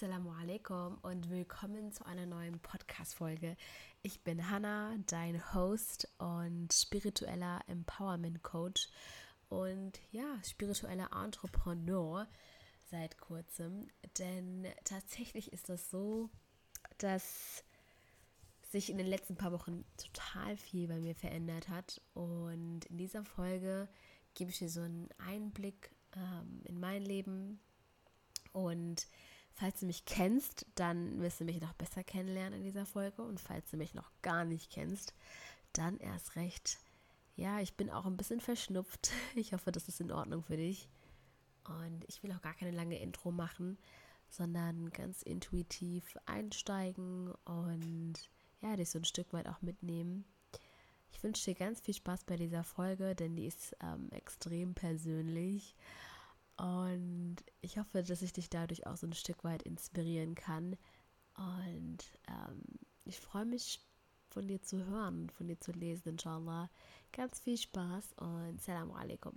Assalamu alaikum und willkommen zu einer neuen Podcast-Folge. Ich bin Hannah, dein Host und spiritueller Empowerment Coach und ja, spiritueller Entrepreneur seit kurzem. Denn tatsächlich ist das so, dass sich in den letzten paar Wochen total viel bei mir verändert hat. Und in dieser Folge gebe ich dir so einen Einblick ähm, in mein Leben und Falls du mich kennst, dann wirst du mich noch besser kennenlernen in dieser Folge. Und falls du mich noch gar nicht kennst, dann erst recht. Ja, ich bin auch ein bisschen verschnupft. Ich hoffe, das ist in Ordnung für dich. Und ich will auch gar keine lange Intro machen, sondern ganz intuitiv einsteigen und ja, dich so ein Stück weit auch mitnehmen. Ich wünsche dir ganz viel Spaß bei dieser Folge, denn die ist ähm, extrem persönlich. Und ich hoffe, dass ich dich dadurch auch so ein Stück weit inspirieren kann. Und ähm, ich freue mich, von dir zu hören, von dir zu lesen, inshallah. Ganz viel Spaß und Salam alaikum.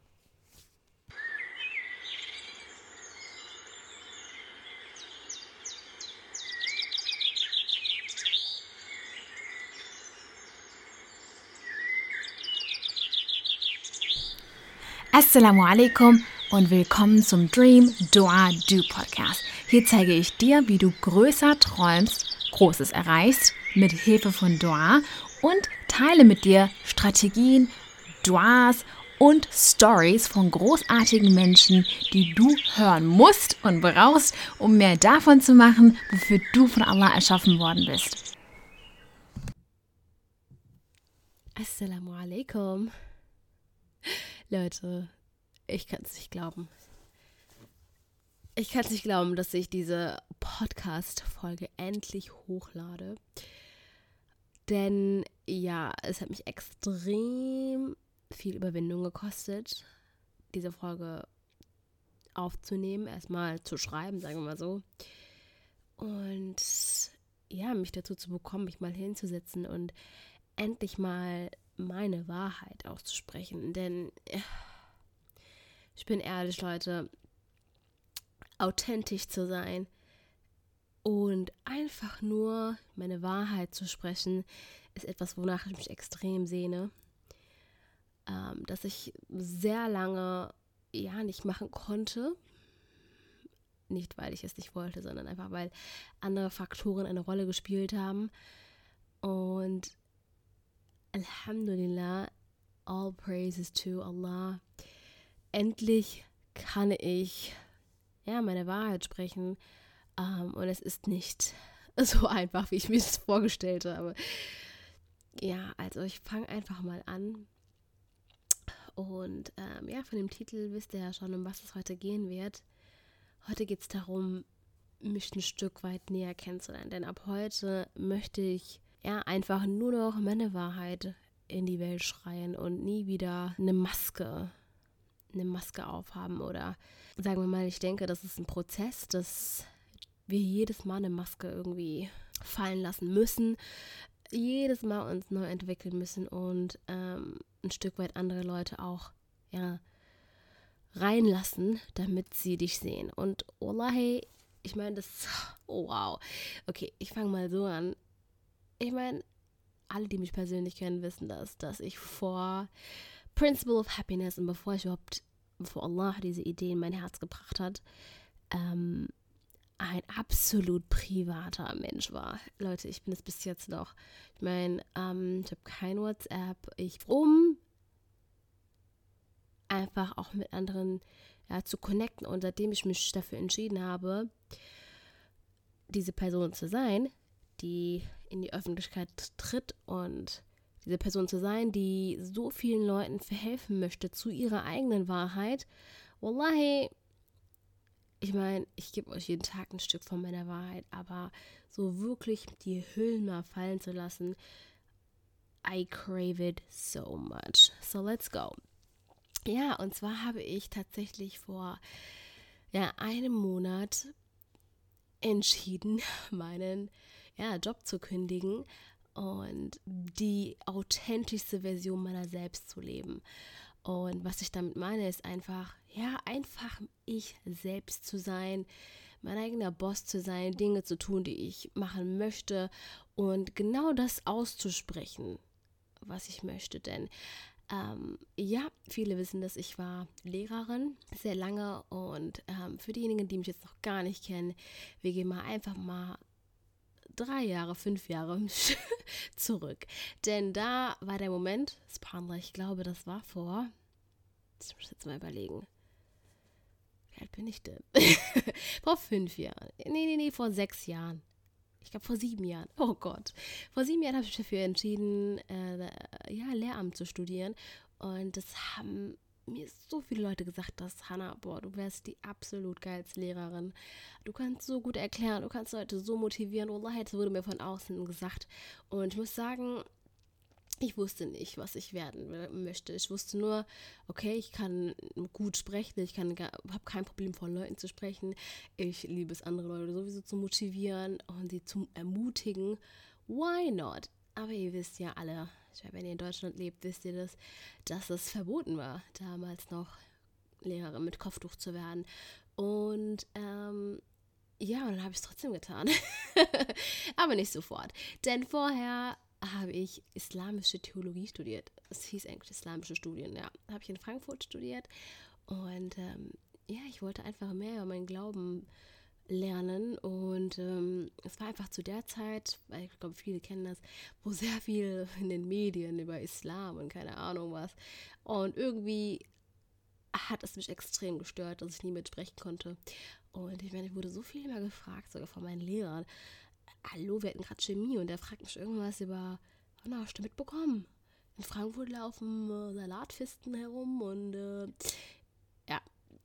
Assalamu alaikum und willkommen zum Dream Dua Do Podcast. Hier zeige ich dir, wie du größer träumst, Großes erreichst mit Hilfe von Dua und teile mit dir Strategien, Duas und Stories von großartigen Menschen, die du hören musst und brauchst, um mehr davon zu machen, wofür du von Allah erschaffen worden bist. Assalamu alaikum. Leute, ich kann es nicht glauben. Ich kann es nicht glauben, dass ich diese Podcast-Folge endlich hochlade. Denn ja, es hat mich extrem viel Überwindung gekostet, diese Folge aufzunehmen, erstmal zu schreiben, sagen wir mal so. Und ja, mich dazu zu bekommen, mich mal hinzusetzen und endlich mal meine Wahrheit auszusprechen. Denn ich bin ehrlich, Leute, authentisch zu sein und einfach nur meine Wahrheit zu sprechen, ist etwas, wonach ich mich extrem sehne. Ähm, dass ich sehr lange ja nicht machen konnte. Nicht, weil ich es nicht wollte, sondern einfach, weil andere Faktoren eine Rolle gespielt haben. Und Alhamdulillah, all praises to Allah endlich kann ich ja meine Wahrheit sprechen. Ähm, und es ist nicht so einfach, wie ich mir das vorgestellt habe. Ja, also ich fange einfach mal an. Und ähm, ja, von dem Titel wisst ihr ja schon, um was es heute gehen wird. Heute geht es darum, mich ein Stück weit näher kennenzulernen. Denn ab heute möchte ich ja einfach nur noch meine Wahrheit in die Welt schreien und nie wieder eine Maske eine Maske aufhaben oder sagen wir mal, ich denke, das ist ein Prozess, dass wir jedes Mal eine Maske irgendwie fallen lassen müssen, jedes Mal uns neu entwickeln müssen und ähm, ein Stück weit andere Leute auch ja reinlassen, damit sie dich sehen. Und Wallahi, ich meine, das, oh wow. Okay, ich fange mal so an. Ich meine, alle, die mich persönlich kennen, wissen das, dass ich vor Principle of Happiness und bevor ich überhaupt, bevor Allah diese Idee in mein Herz gebracht hat, ähm, ein absolut privater Mensch war. Leute, ich bin es bis jetzt noch. Ich meine, ähm, ich habe kein WhatsApp. Ich um einfach auch mit anderen ja, zu connecten. Und seitdem ich mich dafür entschieden habe, diese Person zu sein, die in die Öffentlichkeit tritt und diese Person zu sein, die so vielen Leuten verhelfen möchte zu ihrer eigenen Wahrheit. Wallahi, ich meine, ich gebe euch jeden Tag ein Stück von meiner Wahrheit, aber so wirklich die Hüllen mal fallen zu lassen, I crave it so much. So let's go. Ja, und zwar habe ich tatsächlich vor ja, einem Monat entschieden, meinen ja, Job zu kündigen und die authentischste Version meiner selbst zu leben. Und was ich damit meine, ist einfach, ja, einfach ich selbst zu sein, mein eigener Boss zu sein, Dinge zu tun, die ich machen möchte und genau das auszusprechen, was ich möchte. Denn ähm, ja, viele wissen, dass ich war Lehrerin sehr lange und ähm, für diejenigen, die mich jetzt noch gar nicht kennen, wir gehen mal einfach mal drei Jahre, fünf Jahre zurück. Denn da war der Moment, Spanler, ich glaube, das war vor, ich muss jetzt mal überlegen, wie alt bin ich denn? vor fünf Jahren. Nee, nee, nee, vor sechs Jahren. Ich glaube vor sieben Jahren. Oh Gott. Vor sieben Jahren habe ich mich dafür entschieden, äh, ja, Lehramt zu studieren. Und das haben mir so viele Leute gesagt, dass Hannah, boah, du wärst die absolut geilste Lehrerin. Du kannst so gut erklären, du kannst Leute so motivieren. Wallah, das wurde mir von außen gesagt. Und ich muss sagen, ich wusste nicht, was ich werden möchte. Ich wusste nur, okay, ich kann gut sprechen, ich habe kein Problem vor Leuten zu sprechen. Ich liebe es, andere Leute sowieso zu motivieren und sie zu ermutigen. Why not? Aber ihr wisst ja alle, wenn ihr in Deutschland lebt, wisst ihr das, dass es verboten war, damals noch Lehrerin mit Kopftuch zu werden. Und ähm, ja, und dann habe ich es trotzdem getan. Aber nicht sofort. Denn vorher habe ich islamische Theologie studiert. Es hieß eigentlich islamische Studien, ja. Habe ich in Frankfurt studiert. Und ähm, ja, ich wollte einfach mehr über meinen Glauben lernen. Und ähm, es war einfach zu der Zeit, weil ich glaube, viele kennen das, wo sehr viel in den Medien über Islam und keine Ahnung was. Und irgendwie hat es mich extrem gestört, dass ich nie mitsprechen konnte. Und ich meine, ich wurde so viel immer gefragt, sogar von meinen Lehrern. Hallo, wir hatten gerade Chemie und der fragt mich irgendwas über, oh, hast du mitbekommen? In Frankfurt laufen äh, Salatfisten herum und äh,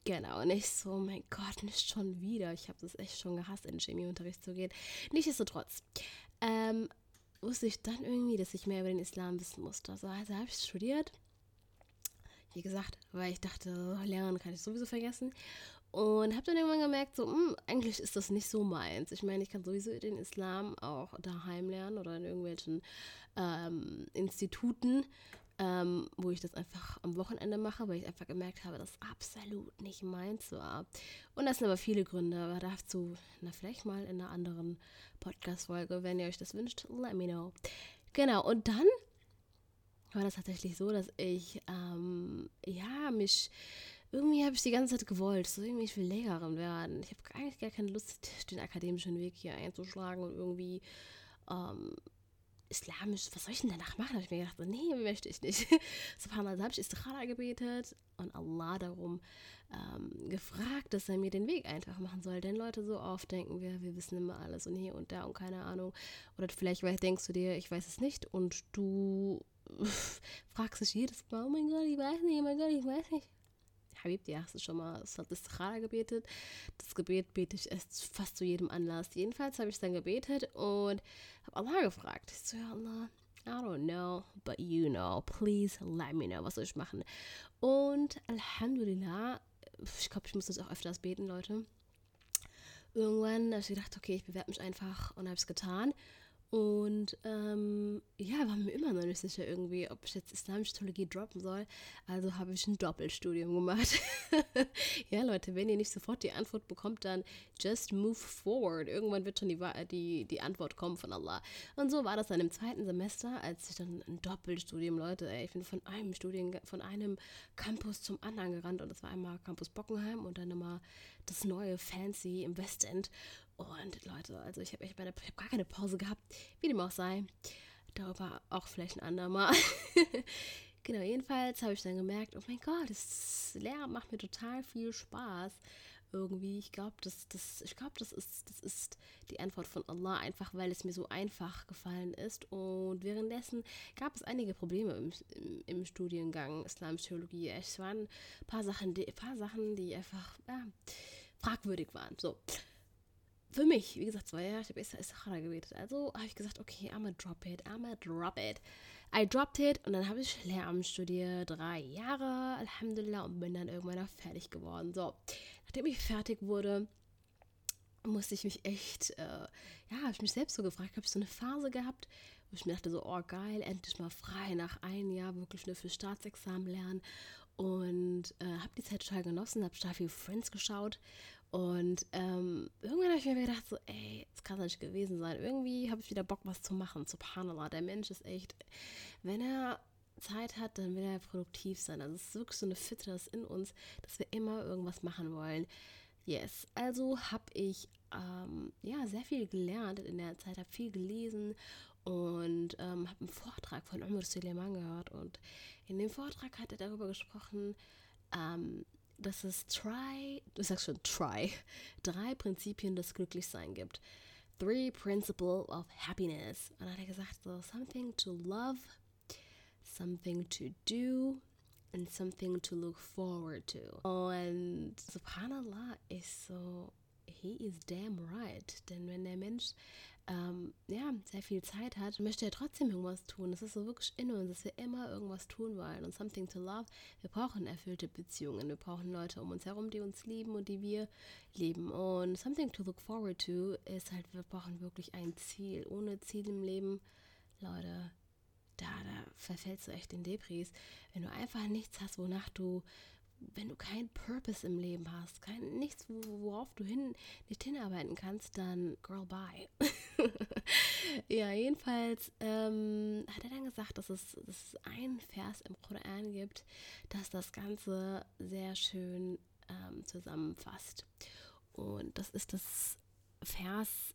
Genau, nicht so, mein Gott, nicht schon wieder. Ich habe das echt schon gehasst, in Chemieunterricht zu gehen. Nichtsdestotrotz ähm, wusste ich dann irgendwie, dass ich mehr über den Islam wissen musste. Also, also habe ich studiert. Wie gesagt, weil ich dachte, lernen kann ich sowieso vergessen. Und habe dann irgendwann gemerkt, so, mh, hm, eigentlich ist das nicht so meins. Ich meine, ich kann sowieso den Islam auch daheim lernen oder in irgendwelchen ähm, Instituten ähm, wo ich das einfach am Wochenende mache, weil ich einfach gemerkt habe, dass absolut nicht meins war. Und das sind aber viele Gründe, aber dazu, na, vielleicht mal in einer anderen Podcast-Folge, wenn ihr euch das wünscht, let me know. Genau, und dann war das tatsächlich so, dass ich, ähm, ja, mich irgendwie habe ich die ganze Zeit gewollt, so irgendwie ich will Lehrerin werden. Ich habe eigentlich gar keine Lust, den akademischen Weg hier einzuschlagen und irgendwie ähm, islamisch, was soll ich denn danach machen? Da habe ich mir gedacht, nee, möchte ich nicht. Subhanallah, habe ich Istikhara gebetet und Allah darum ähm, gefragt, dass er mir den Weg einfach machen soll. Denn Leute so oft denken wir, wir wissen immer alles und hier und da und keine Ahnung. Oder vielleicht denkst du dir, ich weiß es nicht und du fragst dich jedes Mal, oh mein Gott, ich weiß nicht, oh mein Gott, ich weiß nicht. Habib, ja, hast du schon mal das Istikhara gebetet? Das Gebet bete ich erst fast zu jedem Anlass. Jedenfalls habe ich dann gebetet und habe Allah gefragt. Ich so, ja Allah, I don't know, but you know, please let me know, was soll ich machen? Und Alhamdulillah, ich glaube, ich muss das auch öfters beten, Leute. Irgendwann habe ich gedacht, okay, ich bewerbe mich einfach und habe es getan. Und ähm, ja, war mir immer noch nicht sicher irgendwie, ob ich jetzt islamische Theologie droppen soll. Also habe ich ein Doppelstudium gemacht. ja, Leute, wenn ihr nicht sofort die Antwort bekommt, dann just move forward. Irgendwann wird schon die, die, die Antwort kommen von Allah. Und so war das dann im zweiten Semester, als ich dann ein Doppelstudium, Leute, ey, ich bin von einem Studien, von einem Campus zum anderen gerannt. Und das war einmal Campus Bockenheim und dann immer das neue Fancy im Westend. Und Leute, also ich habe hab gar keine Pause gehabt, wie dem auch sei. Darüber auch vielleicht ein andermal. genau, jedenfalls habe ich dann gemerkt, oh mein Gott, das Lehrer macht mir total viel Spaß. Irgendwie, ich glaube, das, das, ich glaube, das ist, das ist die Antwort von Allah, einfach weil es mir so einfach gefallen ist. Und währenddessen gab es einige Probleme im, im, im Studiengang Islamische Theologie. Es waren ein paar Sachen, die, paar Sachen, die einfach ja, fragwürdig waren. So für mich, wie gesagt, zwei Jahre, ich habe Istikhara gebetet. Also habe ich gesagt, okay, I'm a drop it, I'm a drop it. I dropped it und dann habe ich Lehramt studiert, drei Jahre, Alhamdulillah, und bin dann irgendwann auch fertig geworden. So, nachdem ich fertig wurde, musste ich mich echt, äh, ja, habe ich mich selbst so gefragt, habe ich so eine Phase gehabt, wo ich mir dachte so, oh geil, endlich mal frei nach einem Jahr wirklich nur für Staatsexamen lernen und äh, habe die Zeit total genossen, habe total viel Friends geschaut Und ähm, irgendwann habe ich mir gedacht, so, ey, das kann doch nicht gewesen sein. Irgendwie habe ich wieder Bock, was zu machen. Subhanallah, der Mensch ist echt, wenn er Zeit hat, dann will er produktiv sein. Also es ist wirklich so eine Fitness in uns, dass wir immer irgendwas machen wollen. Yes, also habe ich ähm, ja sehr viel gelernt in der Zeit, habe viel gelesen und ähm, habe einen Vortrag von Umar Suleiman gehört und in dem Vortrag hat er darüber gesprochen, ähm, dass es try, du sagst schon try, drei Prinzipien des Glücklichsein gibt. Three Principles of Happiness. Und dann hat er gesagt, so something to love, something to do and something to look forward to. Und subhanallah ist so, he is damn right. Denn wenn der Mensch ähm, ja, sehr viel Zeit hat, möchte er trotzdem irgendwas tun. Das ist so wirklich in uns, dass wir immer irgendwas tun wollen. Und something to love, wir brauchen erfüllte Beziehungen. Wir brauchen Leute um uns herum, die uns lieben und die wir lieben. Und something to look forward to ist halt, wir brauchen wirklich ein Ziel. Ohne Ziel im Leben, Leute, da, da verfällst du echt in Debris. Wenn du einfach nichts hast, wonach du wenn du keinen Purpose im Leben hast, kein, nichts, worauf du hin, nicht hinarbeiten kannst, dann girl, bye. ja, jedenfalls ähm, hat er dann gesagt, dass es, dass es einen Vers im Koran gibt, das das Ganze sehr schön ähm, zusammenfasst. Und das ist das Vers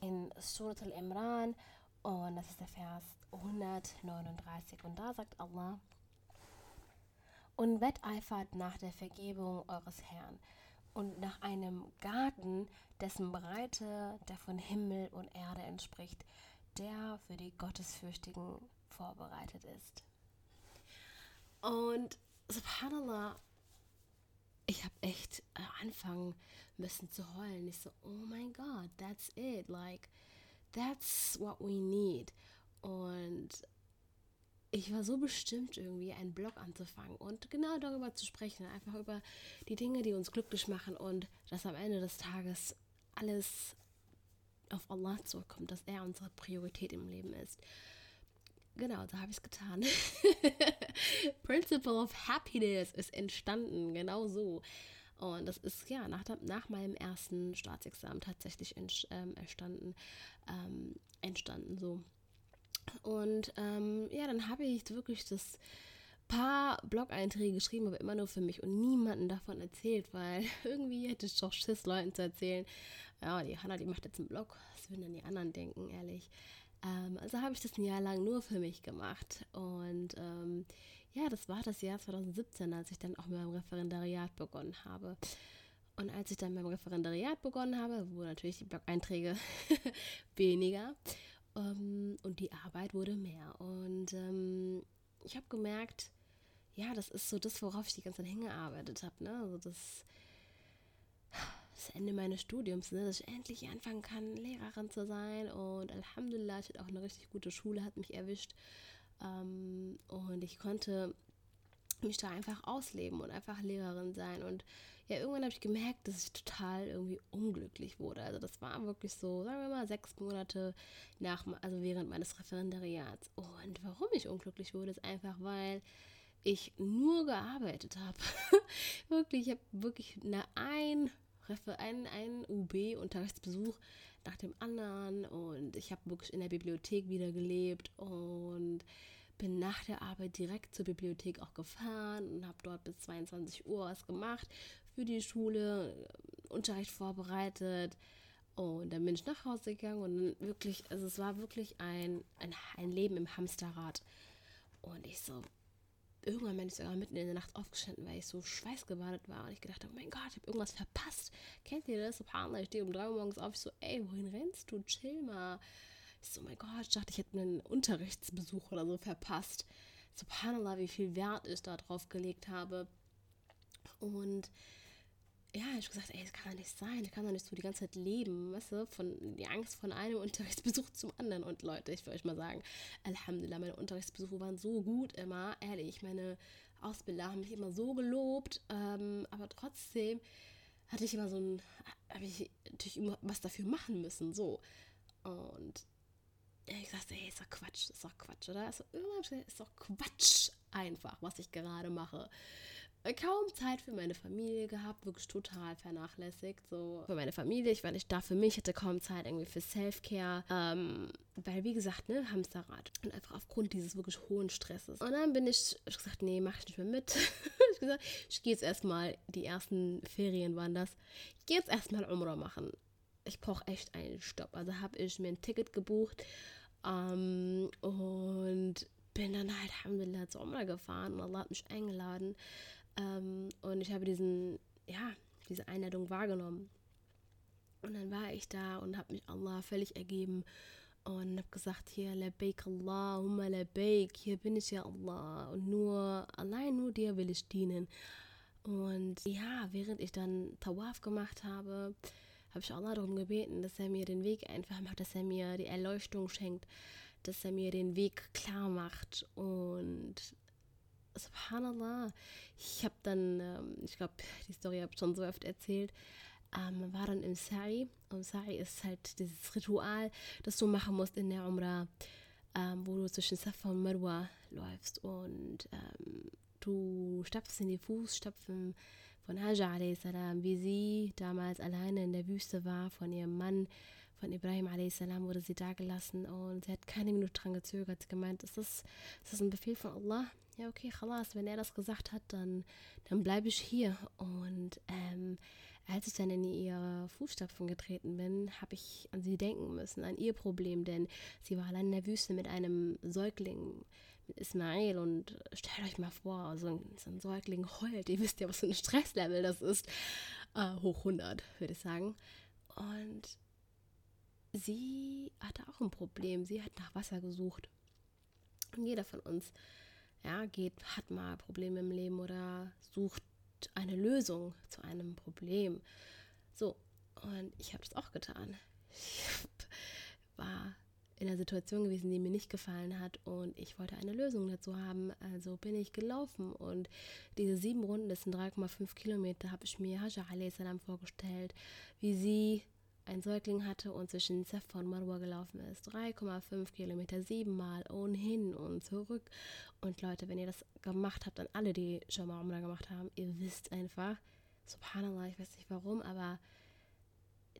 in Surat al-Imran und das ist der Vers 139. Und da sagt Allah, und wetteifert nach der Vergebung eures Herrn und nach einem Garten, dessen Breite der von Himmel und Erde entspricht, der für die Gottesfürchtigen vorbereitet ist. Und subhanallah, ich habe echt anfangen müssen zu heulen. Ich so, oh mein Gott, that's it. Like, that's what we need. Und ich war so bestimmt irgendwie einen Blog anzufangen und genau darüber zu sprechen, einfach über die Dinge, die uns glücklich machen und dass am Ende des Tages alles auf Allah zurückkommt, dass er unsere Priorität im Leben ist. Genau, so habe ich es getan. Principle of Happiness ist entstanden, genau so. Und das ist ja nach, nach meinem ersten Staatsexamen tatsächlich ent, ähm, entstanden, ähm, entstanden so. Und ähm, ja, dann habe ich wirklich das paar Blog-Einträge geschrieben, aber immer nur für mich und niemanden davon erzählt, weil irgendwie hätte ich doch Schiss, Leuten zu erzählen, ja, die Hanna, die macht jetzt einen Blog, was würden dann die anderen denken, ehrlich. Ähm, also habe ich das ein Jahr lang nur für mich gemacht und ähm, ja, das war das Jahr 2017, als ich dann auch mit meinem Referendariat begonnen habe. Und als ich dann mit meinem Referendariat begonnen habe, wurden natürlich die Blog-Einträge weniger. Ähm, und die Arbeit wurde mehr. Und ähm, ich habe gemerkt, ja, das ist so das, worauf ich die ganze Zeit hingearbeitet habe. Ne? Also das, das Ende meines Studiums, ne? dass ich endlich anfangen kann, Lehrerin zu sein. Und Alhamdulillah, ich hatte auch eine richtig gute Schule, hat mich erwischt. Ähm, und ich konnte mich da einfach ausleben und einfach Lehrerin sein. Und ja, irgendwann habe ich gemerkt, dass ich total irgendwie unglücklich wurde. Also das war wirklich so, sagen wir mal, sechs Monate nach, also während meines Referendariats. Und warum ich unglücklich wurde, ist einfach, weil ich nur gearbeitet habe. wirklich, ich habe wirklich eine ein, ein, ein UB-Unterrichtsbesuch nach dem anderen und ich habe wirklich in der Bibliothek wieder gelebt und bin nach der Arbeit direkt zur Bibliothek auch gefahren und habe dort bis 22 Uhr was gemacht für die Schule, äh, Unterricht vorbereitet. Und dann bin ich nach Hause gegangen und wirklich, also es war wirklich ein, ein, ein Leben im Hamsterrad. Und ich so, irgendwann bin ich sogar mitten in der Nacht aufgestanden, weil ich so schweißgebadet war und ich gedacht habe, oh mein Gott, ich habe irgendwas verpasst. Kennt ihr das? Subhanallah, ich stehe um drei Uhr morgens auf, ich so, ey, wohin rennst du? Chill mal. Ich so, oh mein Gott, ich dachte, ich hätte einen Unterrichtsbesuch oder so verpasst. Subhanallah, wie viel Wert ich da drauf gelegt habe. Und ja, ich habe gesagt, ey, das kann doch nicht sein, ich kann doch nicht so die ganze Zeit leben, weißt du, von die Angst von einem Unterrichtsbesuch zum anderen. Und Leute, ich will euch mal sagen, Alhamdulillah, meine Unterrichtsbesuche waren so gut immer, ehrlich, meine Ausbilder haben mich immer so gelobt, ähm, aber trotzdem hatte ich immer so ein, habe ich natürlich immer was dafür machen müssen, so. Und ich sagte, ey, ist doch Quatsch, ist doch Quatsch, oder? Also, ist doch Quatsch einfach, was ich gerade mache. Kaum Zeit für meine Familie gehabt, wirklich total vernachlässigt. So für meine Familie, ich war nicht da für mich, hatte kaum Zeit irgendwie für Self-Care. Ähm, weil, wie gesagt, ne, Hamsterrad. Und einfach aufgrund dieses wirklich hohen Stresses. Und dann bin ich, ich gesagt, nee, mach ich nicht mehr mit. ich gesagt, ich gehe jetzt erstmal, die ersten Ferien waren das, ich gehe jetzt erstmal Umrah machen. Ich brauche echt einen Stopp. Also habe ich mir ein Ticket gebucht ähm, und bin dann halt, Alhamdulillah, zu Umrah gefahren und Allah hat mich eingeladen. Ähm, und ich habe diesen, ja, diese Einladung wahrgenommen. Und dann war ich da und habe mich Allah völlig ergeben und habe gesagt, hier, Labaik Allahumma Labaik, hier bin ich ja Allah und nur, allein nur dir will ich dienen. Und ja, während ich dann Tawaf gemacht habe, habe ich Allah darum gebeten, dass er mir den Weg einfach macht, dass er mir die Erleuchtung schenkt, dass er mir den Weg klar macht und subhanallah, ich habe dann, ähm, ich glaube, die Story habe ich schon so oft erzählt, ähm, war dann im Sa'i. Und Sa'i ist halt dieses Ritual, das du machen musst in der Umrah, ähm, wo du zwischen Safa und Marwa läufst. Und ähm, du stapfst in die Fußstapfen von Hajar wie sie damals alleine in der Wüste war, von ihrem Mann, von Ibrahim a.s. wurde sie da gelassen und sie hat keine Minute dran gezögert. Sie gemeint, ist das, ist das ein Befehl von Allah? Ja, okay, Khalas, wenn er das gesagt hat, dann, dann bleibe ich hier. Und ähm, als ich dann in ihre Fußstapfen getreten bin, habe ich an sie denken müssen, an ihr Problem, denn sie war allein in der Wüste mit einem Säugling, mit Ismail und stellt euch mal vor, so ein, so ein Säugling heult, ihr wisst ja, was für ein Stresslevel das ist, äh, hoch 100, würde ich sagen. Und sie hatte auch ein Problem, sie hat nach Wasser gesucht. Und jeder von uns ja, geht, hat mal Probleme im Leben oder sucht eine Lösung zu einem Problem. So, und ich habe das auch getan. Ich war in einer Situation gewesen, die mir nicht gefallen hat und ich wollte eine Lösung dazu haben. Also bin ich gelaufen und diese sieben Runden, das sind 3,5 Kilometer, habe ich mir Hajar a.s. vorgestellt, wie sie ein Säugling hatte und zwischen Safa und Marwa gelaufen ist. 3,5 Kilometer, siebenmal und hin und zurück. Und Leute, wenn ihr das gemacht habt, dann alle, die schon mal Umrah gemacht haben, ihr wisst einfach, subhanallah, ich weiß nicht warum, aber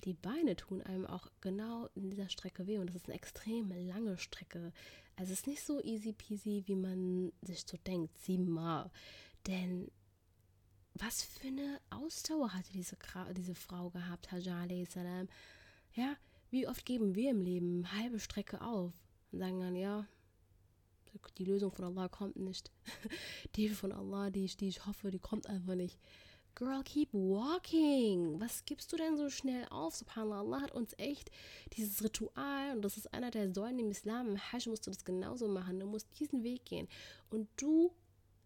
die Beine tun einem auch genau in dieser Strecke weh und das ist eine extrem lange Strecke. Also es ist nicht so easy peasy, wie man sich so denkt, siebenmal. Denn was für eine Ausdauer hatte diese, diese Frau gehabt, Hajar salam. Ja, wie oft geben wir im Leben halbe Strecke auf und sagen dann, ja, die Lösung von Allah kommt nicht. Die Hilfe von Allah, die ich, die ich hoffe, die kommt einfach nicht. Girl, keep walking. Was gibst du denn so schnell auf? Subhanallah, Allah hat uns echt dieses Ritual, und das ist einer der Säulen im Islam, im Hajj musst du das genauso machen. Du musst diesen Weg gehen. Und du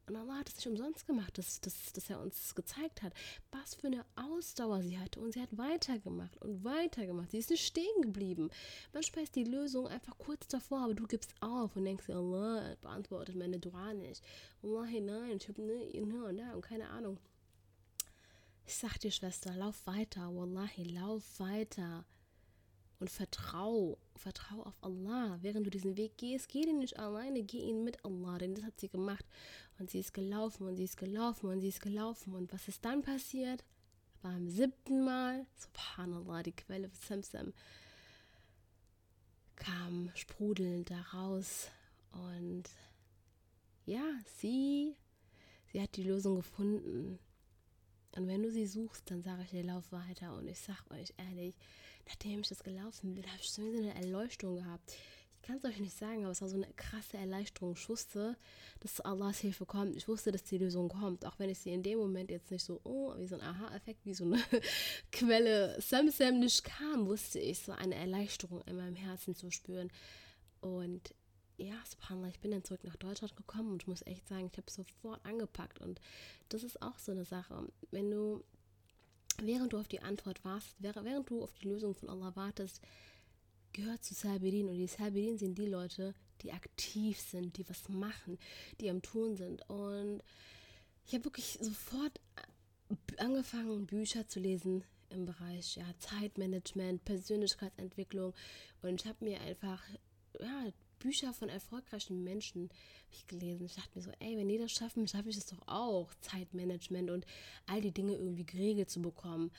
und Allah hat es nicht umsonst gemacht, dass, dass, dass er uns gezeigt hat, was für eine Ausdauer sie hatte. Und sie hat weitergemacht und weitergemacht. Sie ist nicht stehen geblieben. Manchmal ist die Lösung einfach kurz davor, aber du gibst auf und denkst, Allah beantwortet meine Dua nicht. Allah, nein, ich habe ne, ne und da und keine Ahnung. Ich sag dir, Schwester, lauf weiter. Wallahi, lauf weiter und vertrau, vertrau auf Allah. Während du diesen Weg gehst, geh den nicht alleine, geh ihn mit Allah, denn das hat sie gemacht. Und sie ist gelaufen und sie ist gelaufen und sie ist gelaufen. Und was ist dann passiert? Beim siebten Mal, subhanallah, die Quelle Samsam kam sprudelnd da raus. Und ja, sie, sie hat die Lösung gefunden. Und wenn du sie suchst, dann sage ich dir, lauf weiter. Und ich sage euch ehrlich, nachdem ich das gelaufen bin, habe ich so eine Erleuchtung gehabt. Ich kann es euch nicht sagen, aber es war so eine krasse Erleichterung. Ich wusste, dass Allahs Hilfe kommt. Ich wusste, dass die Lösung kommt. Auch wenn ich sie in dem Moment jetzt nicht so, oh, wie so ein Aha-Effekt, wie so eine Quelle Samsam nicht kam, wusste ich so eine Erleichterung in meinem Herzen zu spüren. Und ja, subhanallah, ich bin dann zurück nach Deutschland gekommen und ich muss echt sagen, ich habe sofort angepackt. Und das ist auch so eine Sache. Wenn du während du auf die Antwort wartest, während du auf die Lösung von Allah wartest, gehört zu Sabirin. Und die Sabirin sind die Leute, die aktiv sind, die was machen, die am Tun sind. Und ich habe wirklich sofort angefangen, Bücher zu lesen im Bereich ja, Zeitmanagement, Persönlichkeitsentwicklung. Und ich habe mir einfach ja, Bücher von erfolgreichen Menschen ich gelesen. Ich dachte mir so, ey, wenn die das schaffen, schaffe ich es doch auch, Zeitmanagement und all die Dinge irgendwie geregelt zu bekommen.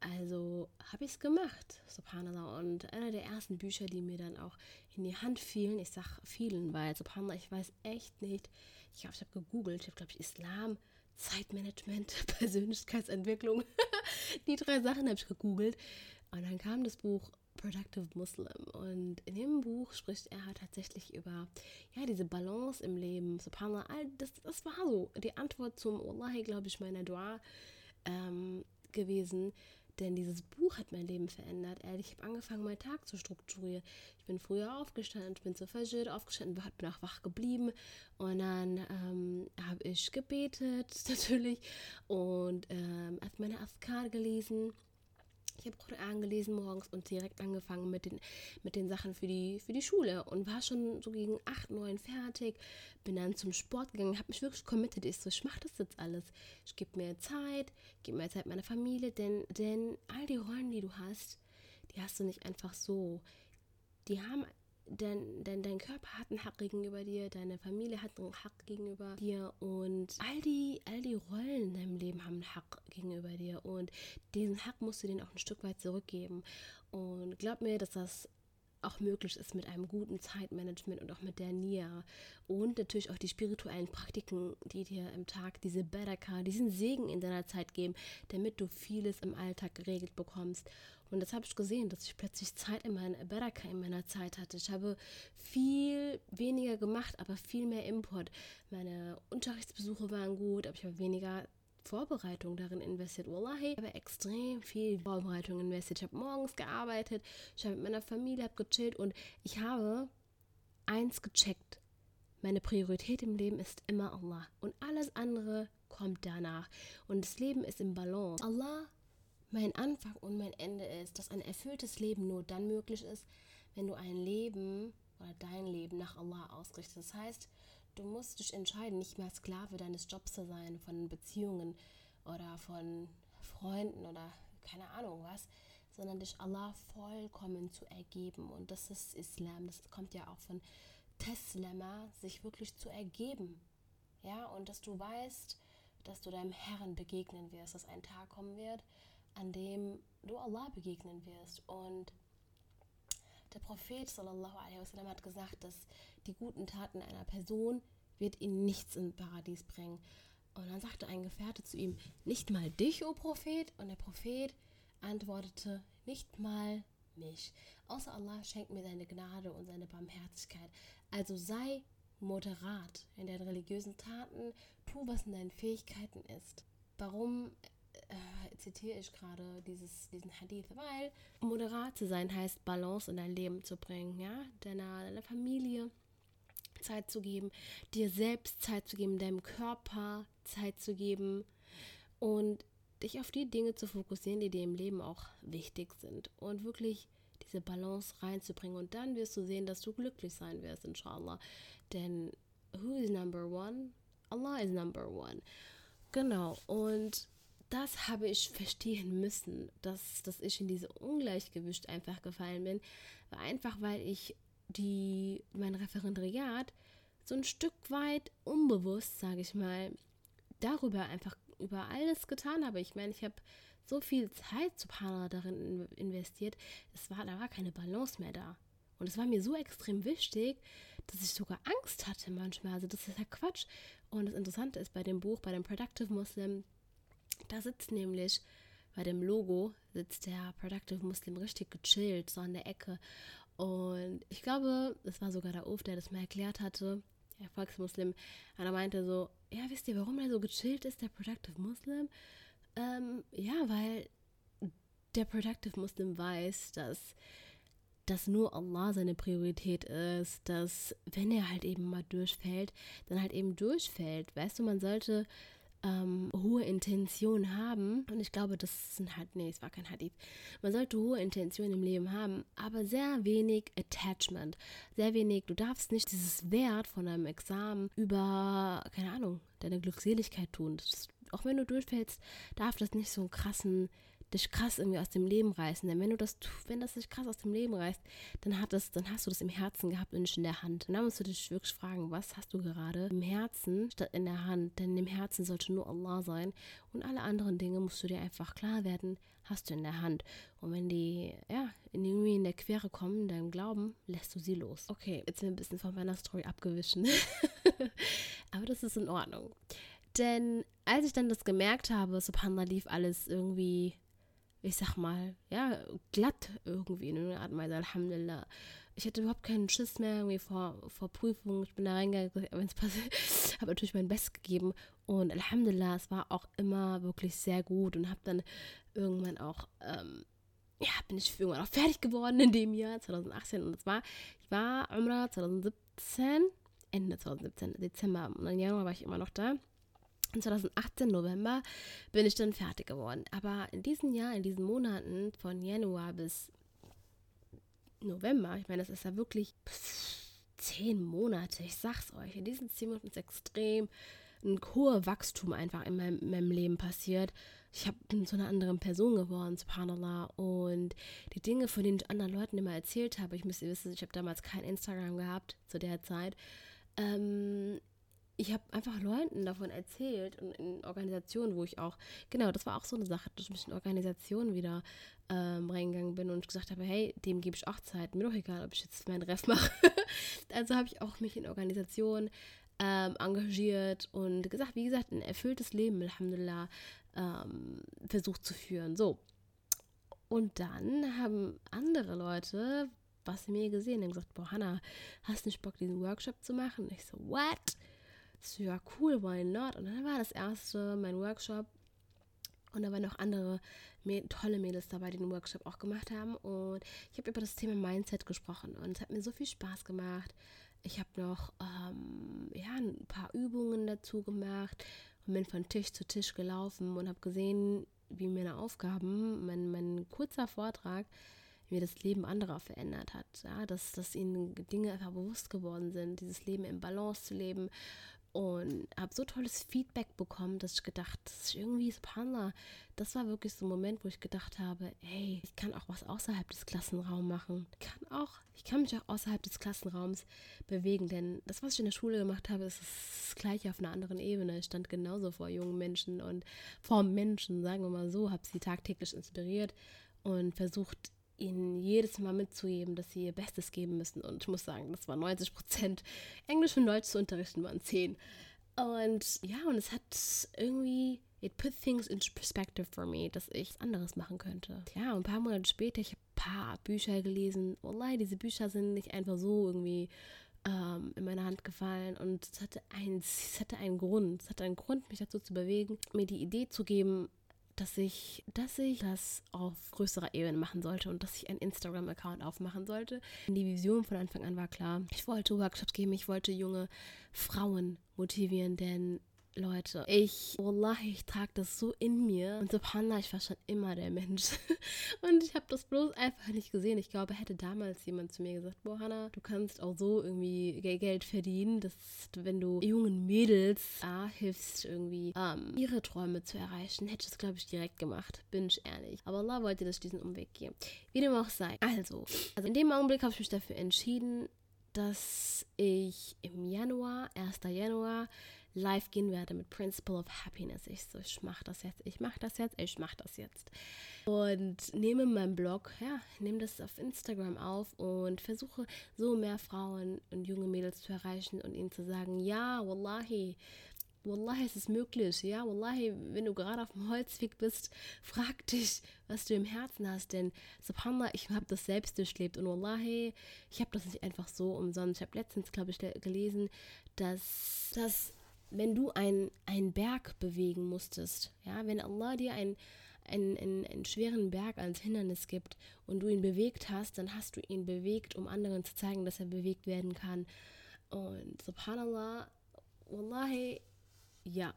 Also habe ich es gemacht, subhanallah. Und einer der ersten Bücher, die mir dann auch in die Hand fielen, ich sage vielen, weil subhanallah, ich weiß echt nicht, ich glaube, ich habe gegoogelt, ich habe, glaube ich, Islam, Zeitmanagement, Persönlichkeitsentwicklung. die drei Sachen habe ich gegoogelt. Und dann kam das Buch Productive Muslim. Und in dem Buch spricht er halt tatsächlich über ja, diese Balance im Leben. Subhanallah, das, das war so die Antwort zum Wallahi, glaube ich, meiner Dua ähm, gewesen. Denn dieses Buch hat mein Leben verändert. Ehrlich, ich habe angefangen, meinen Tag zu strukturieren. Ich bin früher aufgestanden, ich bin zu Fajr aufgestanden, bin auch wach geblieben. Und dann ähm, habe ich gebetet, natürlich. Und ähm, meine Askar gelesen ich habe Koran gelesen morgens und direkt angefangen mit den, mit den Sachen für die, für die Schule und war schon so gegen 8, 9 fertig. Bin dann zum Sport gegangen, habe mich wirklich committed. Ich so, ich mache das jetzt alles. Ich gebe mir Zeit, gebe mir Zeit meiner Familie, denn, denn all die Rollen, die du hast, die hast du nicht einfach so. Die haben denn, denn dein Körper hat einen Hack gegenüber dir, deine Familie hat einen Hack gegenüber dir und all die, all die Rollen in deinem Leben haben einen Hack gegenüber dir und diesen Hack musst du denen auch ein Stück weit zurückgeben. Und glaub mir, dass das auch möglich ist mit einem guten Zeitmanagement und auch mit der Nia und natürlich auch die spirituellen Praktiken, die dir im Tag diese Baraka, diesen Segen in deiner Zeit geben, damit du vieles im Alltag geregelt bekommst. Und das habe ich gesehen, dass ich plötzlich Zeit in meiner Baraka in meiner Zeit hatte. Ich habe viel weniger gemacht, aber viel mehr Import. Meine Unterrichtsbesuche waren gut, aber ich habe weniger Vorbereitung darin investiert. Wallahi, ich habe extrem viel Vorbereitung investiert. Ich habe morgens gearbeitet, ich habe mit meiner Familie gechillt und ich habe eins gecheckt. Meine Priorität im Leben ist immer Allah und alles andere kommt danach. Und das Leben ist im Balance. Allah mein Anfang und mein Ende ist, dass ein erfülltes Leben nur dann möglich ist, wenn du ein Leben oder dein Leben nach Allah ausrichtest. Das heißt, du musst dich entscheiden, nicht mehr Sklave deines Jobs zu sein, von Beziehungen oder von Freunden oder keine Ahnung was, sondern dich Allah vollkommen zu ergeben. Und das ist Islam. Das kommt ja auch von Teslama, sich wirklich zu ergeben. Ja, und dass du weißt, dass du deinem Herrn begegnen wirst, dass ein Tag kommen wird, an dem du Allah begegnen wirst. Und der Prophet sallallahu wasallam hat gesagt, dass die guten Taten einer Person wird ihn nichts in Paradies bringen. Und dann sagte ein Gefährte zu ihm, nicht mal dich, o Prophet? Und der Prophet antwortete, nicht mal mich. Außer Allah schenkt mir seine Gnade und seine Barmherzigkeit. Also sei moderat in deinen religiösen Taten, tu, was in deinen Fähigkeiten ist. Warum äh, zitiere ich gerade dieses, diesen Hadith, weil moderat zu sein heißt, Balance in dein Leben zu bringen, ja, deiner, deiner Familie Zeit zu geben, dir selbst Zeit zu geben, deinem Körper Zeit zu geben und dich auf die Dinge zu fokussieren, die dir im Leben auch wichtig sind und wirklich diese Balance reinzubringen und dann wirst du sehen, dass du glücklich sein wirst, inshallah. Denn who is number one? Allah is number one. Genau. Und das habe ich verstehen müssen, dass, dass ich in diese Ungleichgewicht einfach gefallen bin. War einfach, weil ich die, mein Referendariat so ein Stück weit unbewusst, sage ich mal, darüber einfach über alles getan habe. Ich meine, ich habe so viel Zeit zu Pana darin investiert, es war, da war keine Balance mehr da. Und es war mir so extrem wichtig, dass ich sogar Angst hatte manchmal. Also das ist ja Quatsch. Und das Interessante ist bei dem Buch, bei dem Productive Muslim, da sitzt nämlich bei dem Logo, sitzt der Productive Muslim richtig gechillt, so an der Ecke. Und ich glaube, es war sogar der Uf, der das mal erklärt hatte, der Volksmuslim. Und er meinte so, ja, wisst ihr, warum er so gechillt ist, der Productive Muslim? Ähm, ja, weil der Productive Muslim weiß, dass, dass nur Allah seine Priorität ist, dass wenn er halt eben mal durchfällt, dann halt eben durchfällt. Weißt du, man sollte ähm, hohe Intentionen haben. Und ich glaube, das sind halt, nee, es war kein Hadith. Man sollte hohe Intentionen im Leben haben, aber sehr wenig Attachment. Sehr wenig, du darfst nicht dieses Wert von einem Examen über, keine Ahnung, deine Glückseligkeit tun. Ist, auch wenn du durchfällst, darf das nicht so einen krassen dich krass irgendwie aus dem Leben reißen. Denn wenn du das, wenn das dich krass aus dem Leben reißt, dann hat das, dann hast du das im Herzen gehabt und nicht in der Hand. Und dann musst du dich wirklich fragen, was hast du gerade im Herzen statt in der Hand? Denn im Herzen sollte nur Allah sein und alle anderen Dinge musst du dir einfach klar werden, hast du in der Hand. Und wenn die, ja, irgendwie in der Quere kommen, in deinem Glauben, lässt du sie los. Okay, jetzt sind wir ein bisschen von meiner Story abgewichen. Aber das ist in Ordnung. Denn als ich dann das gemerkt habe, Subhanallah lief alles irgendwie, ich sag mal, ja, glatt irgendwie in einer Art und Weise, Alhamdulillah. Ich hatte überhaupt keinen Schiss mehr irgendwie vor, vor Prüfungen. Ich bin da reingegangen, wenn es passiert, habe natürlich mein Bestes gegeben. Und Alhamdulillah, es war auch immer wirklich sehr gut und habe dann irgendwann auch, ähm, ja, bin ich irgendwann auch fertig geworden in dem Jahr 2018. Und es war, ich war Umrah 2017, Ende 2017, Dezember und im Januar war ich immer noch da. Und 2018, November, bin ich dann fertig geworden. Aber in diesem Jahr, in diesen Monaten von Januar bis November, ich meine, das ist ja wirklich zehn Monate, ich sag's euch, in diesen zehn Monaten ist extrem ein hoher Wachstum einfach in meinem, in meinem Leben passiert. Ich habe zu einer anderen Person geworden, subhanallah. Und die Dinge, von denen ich anderen Leuten immer erzählt habe, ich müsste wissen, ich habe damals kein Instagram gehabt zu der Zeit. Ähm, ich habe einfach Leuten davon erzählt und in Organisationen, wo ich auch, genau, das war auch so eine Sache, dass ich in Organisationen wieder ähm, reingegangen bin und gesagt habe, hey, dem gebe ich auch Zeit, mir doch egal, ob ich jetzt meinen Ref mache. also habe ich auch mich in Organisationen ähm, engagiert und gesagt, wie gesagt, ein erfülltes Leben, Alhamdulillah, ähm, versucht zu führen. So. Und dann haben andere Leute was mir gesehen und gesagt, boah, Hannah, hast du nicht Bock, diesen Workshop zu machen? Und ich so, what? So, ja, cool, why not? Und dann war das erste mein Workshop. Und da waren noch andere tolle Mädels dabei, die den Workshop auch gemacht haben. Und ich habe über das Thema Mindset gesprochen. Und es hat mir so viel Spaß gemacht. Ich habe noch ähm, ja, ein paar Übungen dazu gemacht und bin von Tisch zu Tisch gelaufen und habe gesehen, wie meine Aufgaben, mein, mein kurzer Vortrag, wie das Leben anderer verändert hat. Ja, dass, dass ihnen Dinge einfach bewusst geworden sind, dieses Leben im Balance zu leben und habe so tolles Feedback bekommen, dass ich gedacht, das ist irgendwie Subhanallah. Das war wirklich so ein Moment, wo ich gedacht habe, hey, ich kann auch was außerhalb des Klassenraums machen. Ich kann auch, ich kann mich auch außerhalb des Klassenraums bewegen, denn das, was ich in der Schule gemacht habe, ist das gleiche auf einer anderen Ebene. Ich stand genauso vor jungen Menschen und vor Menschen, sagen wir mal so, habe sie tagtäglich inspiriert und versucht, ihnen jedes Mal mitzugeben, dass sie ihr Bestes geben müssen. Und ich muss sagen, das war 90 Prozent. Englisch und Deutsch zu unterrichten waren 10. Und ja, und es hat irgendwie, it put things into perspective for me, dass ich anderes machen könnte. Ja, und ein paar Monate später, ich habe ein paar Bücher gelesen. Wallahi, diese Bücher sind nicht einfach so irgendwie ähm, in meine Hand gefallen und es hatte, ein, es hatte einen Grund. Es hatte einen Grund, mich dazu zu bewegen, mir die Idee zu geben, dass ich, dass ich das auf größerer Ebene machen sollte und dass ich einen Instagram-Account aufmachen sollte. Die Vision von Anfang an war klar. Ich wollte Workshops geben, ich wollte junge Frauen motivieren, denn Leute, ich, wallahi, ich trage das so in mir. Und subhanallah, ich war schon immer der Mensch. Und ich habe das bloß einfach nicht gesehen. Ich glaube, hätte damals jemand zu mir gesagt, boah, Hannah, du kannst auch so irgendwie Geld verdienen, dass wenn du jungen Mädels ah, hilfst, irgendwie ähm, ihre Träume zu erreichen, hätte ich es, glaube ich, direkt gemacht. Bin ich ehrlich. Aber Allah wollte, dass ich diesen Umweg gehe. Wie dem auch sei. Also, also in dem Augenblick habe ich mich dafür entschieden, dass ich im Januar, 1. Januar, live gehen werde mit Principle of Happiness. Ich so, ich mache das jetzt, ich mache das jetzt, ich mache das jetzt. Und nehme meinen Blog, ja, nehme das auf Instagram auf und versuche so mehr Frauen und junge Mädels zu erreichen und ihnen zu sagen, ja, wallahi, Wallahi, es ist möglich, ja. Wallahi, wenn du gerade auf dem Holzweg bist, frag dich, was du im Herzen hast. Denn, subhanallah, ich habe das selbst durchlebt. Und Wallahi, ich habe das nicht einfach so umsonst. Ich habe letztens, glaube ich, gelesen, dass, dass wenn du einen Berg bewegen musstest, ja, wenn Allah dir einen, einen, einen, einen schweren Berg als Hindernis gibt und du ihn bewegt hast, dann hast du ihn bewegt, um anderen zu zeigen, dass er bewegt werden kann. Und subhanallah, wallahi, ja,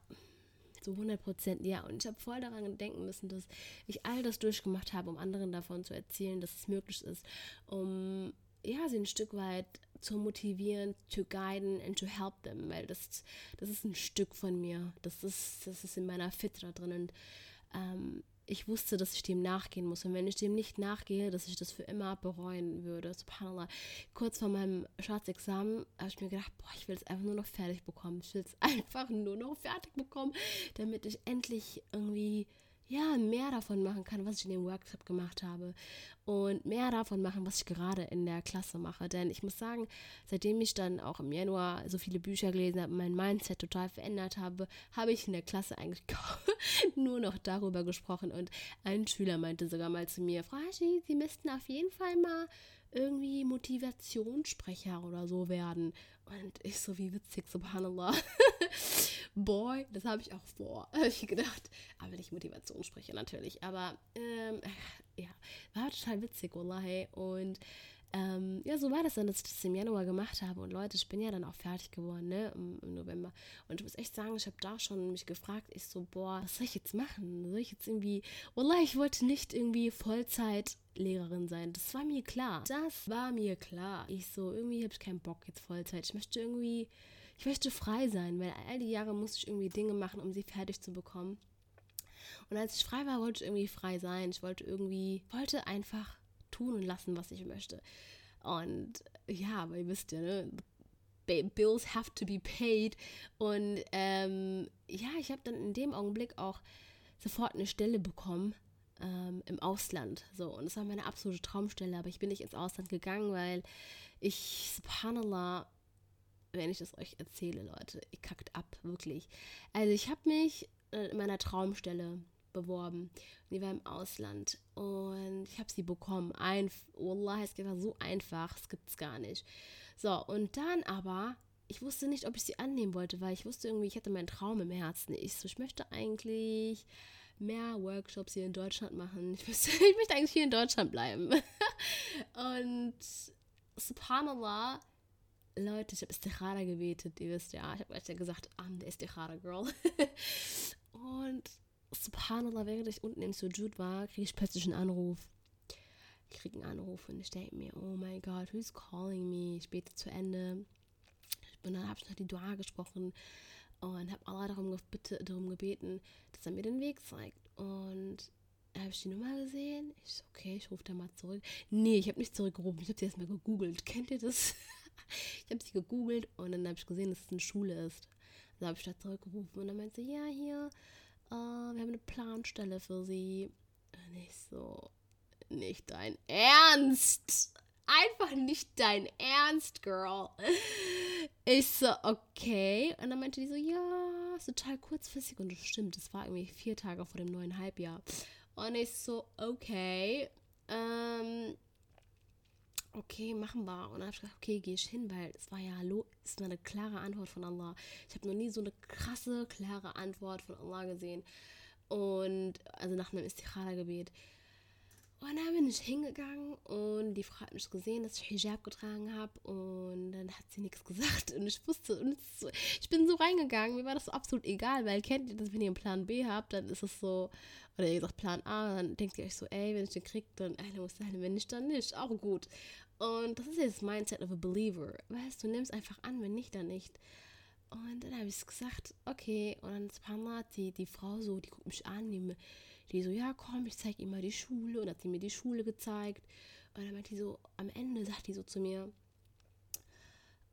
zu 100 Prozent, ja. Und ich habe voll daran denken müssen, dass ich all das durchgemacht habe, um anderen davon zu erzählen, dass es möglich ist, um ja, sie ein Stück weit zu motivieren, zu guiden and to help them, weil das, das ist ein Stück von mir. Das ist, das ist in meiner Fitra drin. Und ähm, ich wusste, dass ich dem nachgehen muss. Und wenn ich dem nicht nachgehe, dass ich das für immer bereuen würde. Subhanallah. Kurz vor meinem Staatsexamen habe ich mir gedacht, boah, ich will es einfach nur noch fertig bekommen. Ich will es einfach nur noch fertig bekommen, damit ich endlich irgendwie ja, mehr davon machen kann, was ich in dem Workshop gemacht habe. Und mehr davon machen, was ich gerade in der Klasse mache. Denn ich muss sagen, seitdem ich dann auch im Januar so viele Bücher gelesen habe, mein Mindset total verändert habe, habe ich in der Klasse eigentlich nur noch darüber gesprochen. Und ein Schüler meinte sogar mal zu mir, Frau Hashi, Sie müssten auf jeden Fall mal irgendwie Motivationssprecher oder so werden. Und ich so, wie witzig, subhanallah. Boy, das habe ich auch vor, habe ich gedacht. Aber nicht Motivationssprecher natürlich. Aber ähm, ja, war total witzig, wallahi. Und ähm, ja, so war das dann, dass ich das im Januar gemacht habe. Und Leute, ich bin ja dann auch fertig geworden, ne, im, im November. Und ich muss echt sagen, ich habe da schon mich gefragt, ich so, boah, was soll ich jetzt machen? Soll ich jetzt irgendwie, wallah, ich wollte nicht irgendwie Vollzeitlehrerin sein. Das war mir klar. Das war mir klar. Ich so, irgendwie habe ich keinen Bock jetzt Vollzeit. Ich möchte irgendwie, ich möchte frei sein, weil all die Jahre musste ich irgendwie Dinge machen, um sie fertig zu bekommen. Und als ich frei war, wollte ich irgendwie frei sein. Ich wollte irgendwie, wollte einfach tun und lassen, was ich möchte. Und ja, aber ihr wisst ja, ne? Bills have to be paid. Und ähm, ja, ich habe dann in dem Augenblick auch sofort eine Stelle bekommen ähm, im Ausland. So, und das war meine absolute Traumstelle, aber ich bin nicht ins Ausland gegangen, weil ich, subhanallah, wenn ich das euch erzähle, Leute, ich kackt ab, wirklich. Also ich habe mich äh, in meiner Traumstelle beworben. Die war im Ausland und ich habe sie bekommen. Ein, Wallah, es geht so einfach, es gibt es gar nicht. So, und dann aber, ich wusste nicht, ob ich sie annehmen wollte, weil ich wusste irgendwie, ich hatte meinen Traum im Herzen. Ich so, ich möchte eigentlich mehr Workshops hier in Deutschland machen. Ich, wüsste, ich möchte eigentlich hier in Deutschland bleiben. und subhanallah, Leute, ich habe Istikhara gebetet, ihr wisst ja. Ich habe euch ja gesagt, I'm the Istikhara Girl. und subhanallah, während ich unten im Sujud war, kriege ich plötzlich einen Anruf. Ich kriege einen Anruf und ich denke mir, oh mein Gott, who's calling me? Ich bete zu Ende. Und dann habe ich noch die Dua gesprochen und habe Allah darum, bitte, darum gebeten, dass er mir den Weg zeigt. Und habe ich die Nummer gesehen. Ich so, okay, ich rufe da mal zurück. Nee, ich habe nicht zurückgerufen. Ich habe sie erstmal gegoogelt. Kennt ihr das? ich habe sie gegoogelt und dann habe ich gesehen, dass es eine Schule ist. Dann habe ich da zurückgerufen und dann meinte sie, ja, hier, uh, wir haben eine Planstelle für sie. Und ich so, nicht dein Ernst. Einfach nicht dein Ernst, Girl. Ich so, okay. Und dann meinte die so, ja, ist total kurzfristig. Und das stimmt, das war irgendwie vier Tage vor dem neuen Halbjahr. Und ich so, okay. Ähm, okay, machen wir. Und dann habe ich gesagt, okay, gehe ich hin, weil es war ja, es war eine klare Antwort von Allah. Ich habe noch nie so eine krasse, klare Antwort von Allah gesehen. Und, also nach einem Istikhara-Gebet. Und dann bin ich hingegangen und die Frau hat mich gesehen, dass ich Hijab getragen habe und dann hat sie nichts gesagt und ich wusste, und so, ich bin so reingegangen, mir war das so absolut egal, weil kennt ihr das, wenn ihr einen Plan B habt, dann ist es so, oder ihr sagt Plan A, dann denkt ihr euch so, ey, wenn ich den kriege, dann, ey, muss sein, wenn nicht, dann nicht, auch gut. Und das ist jetzt das Mindset of a believer. Weißt du, nimmst einfach an, wenn nicht, dann nicht. Und dann habe ich gesagt, okay. Und dann ein paar Mal die, die Frau so, die guckt mich an, die, die so, ja, komm, ich zeige ihr mal die Schule. Und hat sie mir die Schule gezeigt. Und dann meint die so, am Ende sagt die so zu mir,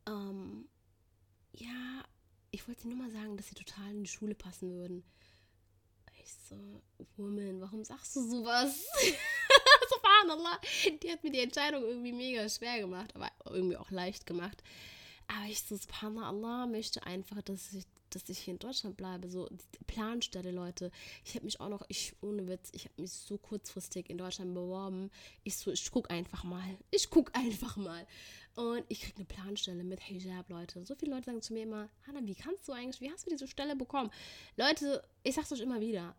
ähm, ja, ich wollte nur mal sagen, dass sie total in die Schule passen würden. Ich so, Woman, warum sagst du sowas? subhanallah, die hat mir die Entscheidung irgendwie mega schwer gemacht, aber irgendwie auch leicht gemacht. Aber ich so, subhanallah, möchte einfach, dass ich, dass ich hier in Deutschland bleibe. So, Planstelle, Leute. Ich habe mich auch noch, ich, ohne Witz, ich habe mich so kurzfristig in Deutschland beworben. Ich so, ich guck einfach mal. Ich guck einfach mal. Und ich kriege eine Planstelle mit Hijab, Leute. So viele Leute sagen zu mir immer, Hannah, wie kannst du eigentlich, wie hast du diese Stelle bekommen? Leute, ich sag's euch immer wieder.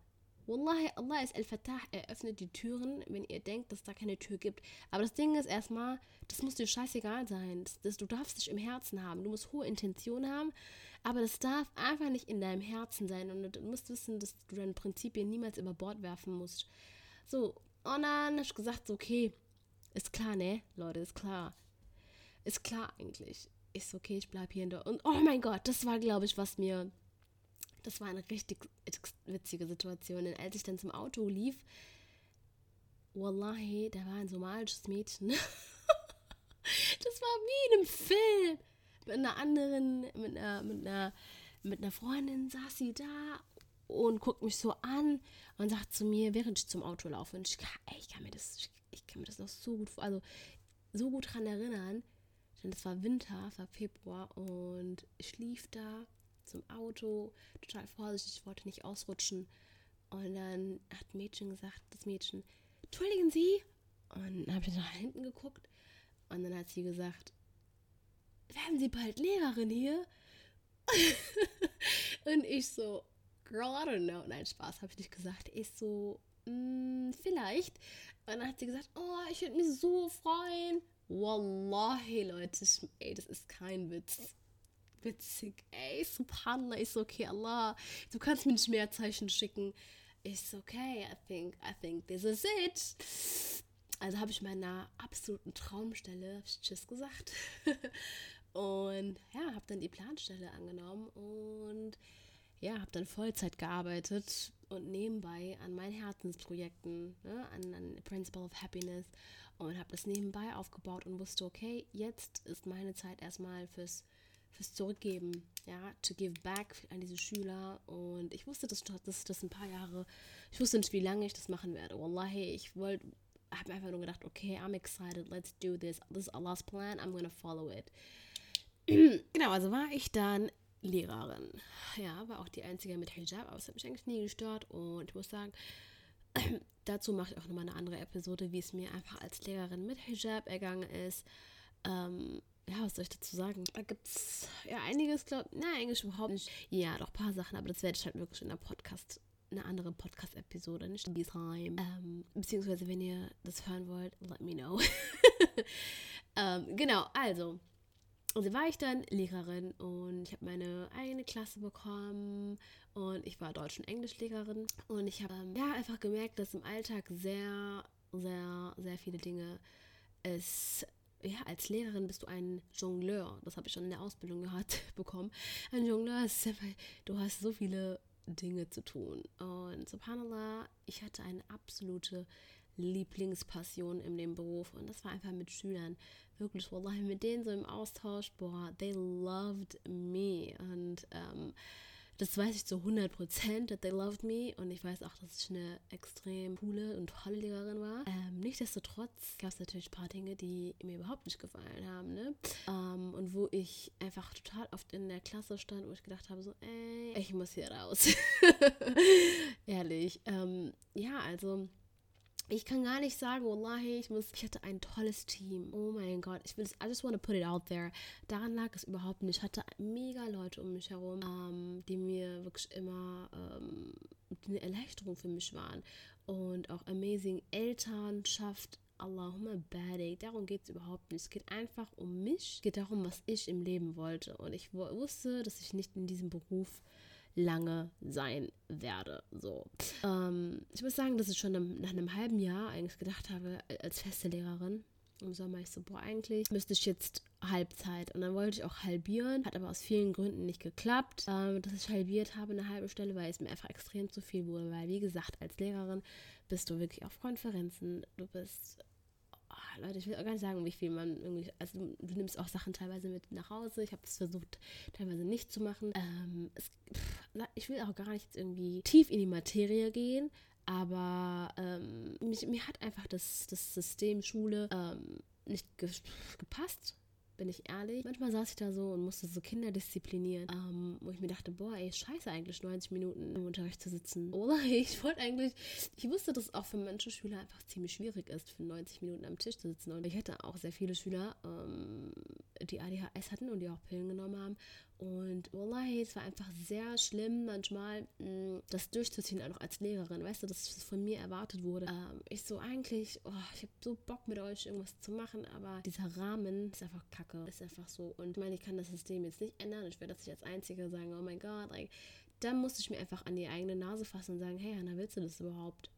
Wallahi, Allah ist Al-Fatah, er öffnet die Türen, wenn ihr denkt, dass da keine Tür gibt. Aber das Ding ist erstmal, das muss dir scheißegal sein. Das, das, du darfst dich im Herzen haben. Du musst hohe Intentionen haben, aber das darf einfach nicht in deinem Herzen sein. Und du musst wissen, dass du deine Prinzipien niemals über Bord werfen musst. So, und dann habe ich gesagt, okay, ist klar, ne? Leute, ist klar. Ist klar eigentlich. Ist okay, ich bleibe hier in der. Und oh mein Gott, das war, glaube ich, was mir Das war eine richtig witzige Situation. Denn als ich dann zum Auto lief, Wallahi, da war ein somalisches Mädchen. das war wie in einem Film. Mit einer anderen, mit einer, mit einer, mit einer Freundin saß sie da und guckt mich so an und sagt zu mir, während ich zum Auto laufe, und ich, ey, ich kann mir das, ich, kann mir das noch so gut, also so gut dran erinnern, denn es war Winter, es war Februar und ich lief da zum Auto, total vorsichtig, ich wollte nicht ausrutschen. Und dann hat Mädchen gesagt, das Mädchen, entschuldigen Sie. Und dann habe ich nach hinten geguckt und dann hat sie gesagt, werden Sie bald Lehrerin hier? und ich so, girl, I don't know. Nein, Spaß habe ich nicht gesagt. Ich so, mm, vielleicht. Und dann hat sie gesagt, oh, ich würde mich so freuen. Wallahi, Leute, ey, das ist kein Witz. Witzig, ey, subhanallah, ist okay, Allah, du kannst mir nicht mehr Zeichen schicken. Ist okay, I think, I think this is it. Also habe ich meiner absoluten Traumstelle Tschüss gesagt. und ja, habe dann die Planstelle angenommen und ja, habe dann Vollzeit gearbeitet und nebenbei an meinen Herzensprojekten, ne, an, an Principle of Happiness und habe das nebenbei aufgebaut und wusste, okay, jetzt ist meine Zeit erstmal fürs, fürs Zurückgeben, ja, to give back an diese Schüler und ich wusste, dass, dass das ein paar Jahre, ich wusste nicht, wie lange ich das machen werde. Wallahi, ich wollte, habe einfach nur gedacht, okay, I'm excited, let's do this, this is Allah's plan, I'm gonna follow it. genau, also war ich dann Lehrerin. Ja, war auch die einzige mit Hijab, aber es hat mich eigentlich nie gestört und ich muss sagen, dazu mache ich auch nochmal eine andere Episode, wie es mir einfach als Lehrerin mit Hijab ergangen ist. Ähm, ja, was soll ich dazu sagen? Da gibt es ja einiges, glaube ich. Nein, eigentlich überhaupt nicht. Ja, doch ein paar Sachen, aber das werde ich halt wirklich in einer Podcast, eine andere Podcast-Episode, nicht in Time. Ähm, beziehungsweise, wenn ihr das hören wollt, let me know. ähm, genau, also. Also war ich dann Lehrerin und ich habe meine eigene Klasse bekommen und ich war Deutsch- und Englischlehrerin und ich habe ähm, ja einfach gemerkt, dass im Alltag sehr, sehr, sehr viele Dinge es ja, als Lehrerin bist du ein Jongleur. Das habe ich schon in der Ausbildung gehört bekommen. Ein Jongleur ist einfach, du hast so viele Dinge zu tun. Und subhanallah, ich hatte eine absolute Lieblingspassion in dem Beruf und das war einfach mit Schülern. Wirklich, wallahi, mit denen so im Austausch, boah, they loved me und ähm, das weiß ich zu 100 Prozent, that they loved me. Und ich weiß auch, dass ich eine extrem coole und tolle Lehrerin war. Ähm, nichtsdestotrotz gab es natürlich ein paar Dinge, die mir überhaupt nicht gefallen haben. Ne? Ähm, und wo ich einfach total oft in der Klasse stand, wo ich gedacht habe, so, ey, ich muss hier raus. Ehrlich. Ähm, ja, also ich kann gar nicht sagen, wallahi, ich muss, ich hatte ein tolles Team. Oh mein Gott, ich will es, I just want to put it out there. Daran lag es überhaupt nicht. Ich hatte mega Leute um mich herum, ähm, die mir wirklich immer ähm, eine Erleichterung für mich waren. Und auch amazing Elternschaft, Allahumma barik. Darum geht es überhaupt nicht. Es geht einfach um mich. Es geht darum, was ich im Leben wollte. Und ich wusste, dass ich nicht in diesem Beruf lange sein werde. So. Ähm, ich muss sagen, dass ich schon nach einem halben Jahr eigentlich gedacht habe, als feste Lehrerin, im Sommer, ich so, boah, eigentlich müsste ich jetzt Halbzeit. Und dann wollte ich auch halbieren, hat aber aus vielen Gründen nicht geklappt, ähm, dass ich halbiert habe eine halbe Stelle, weil es mir einfach extrem zu viel wurde. Weil, wie gesagt, als Lehrerin bist du wirklich auf Konferenzen, du bist Leute, ich will auch gar nicht sagen, wie viel man irgendwie, also du, nimmst auch Sachen teilweise mit nach Hause. Ich habe es versucht, teilweise nicht zu machen. Ähm, es, pff, ich will auch gar nicht irgendwie tief in die Materie gehen, aber ähm, mich, mir hat einfach das, das System Schule ähm, nicht ge gepasst bin ich ehrlich. Manchmal saß ich da so und musste so Kinder disziplinieren, ähm, wo ich mir dachte, boah, ey, scheiße eigentlich 90 Minuten im Unterricht zu sitzen. Oder ich wollte eigentlich, ich wusste, dass es auch für manche Schüler einfach ziemlich schwierig ist, für 90 Minuten am Tisch zu sitzen. Und ich hatte auch sehr viele Schüler, ähm, die ADHS hatten und die auch Pillen genommen haben. Und wallahi, es war einfach sehr schlimm, manchmal mh, mm, das durchzuziehen, auch als Lehrerin. Weißt du, dass das von mir erwartet wurde. Ähm, ich so eigentlich, oh, ich habe so Bock mit euch irgendwas zu machen, aber dieser Rahmen ist einfach kacke. Ist einfach so. Und ich meine, ich kann das System jetzt nicht ändern. Ich werde das nicht als Einzige sagen, oh mein Gott, like, dann musste ich mir einfach an die eigene Nase fassen und sagen, hey, Hannah, willst du das überhaupt?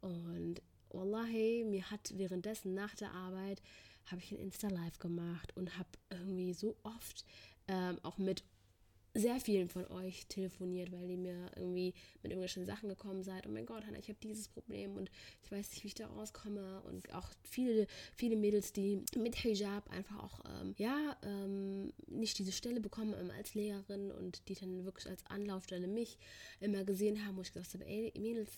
Und wallahi, mir hat währenddessen nach der Arbeit habe ich ein Insta-Live gemacht und habe irgendwie so oft ähm, auch mit sehr vielen von euch telefoniert, weil ihr mir irgendwie mit irgendwelchen Sachen gekommen seid. Oh mein Gott, Hannah, ich habe dieses Problem und ich weiß nicht, wie ich da rauskomme. Und auch viele, viele Mädels, die mit Hijab einfach auch, ähm, ja, ähm, nicht diese Stelle bekommen ähm, als Lehrerin und die dann wirklich als Anlaufstelle mich immer gesehen haben, wo ich gesagt habe, ey, Mädels,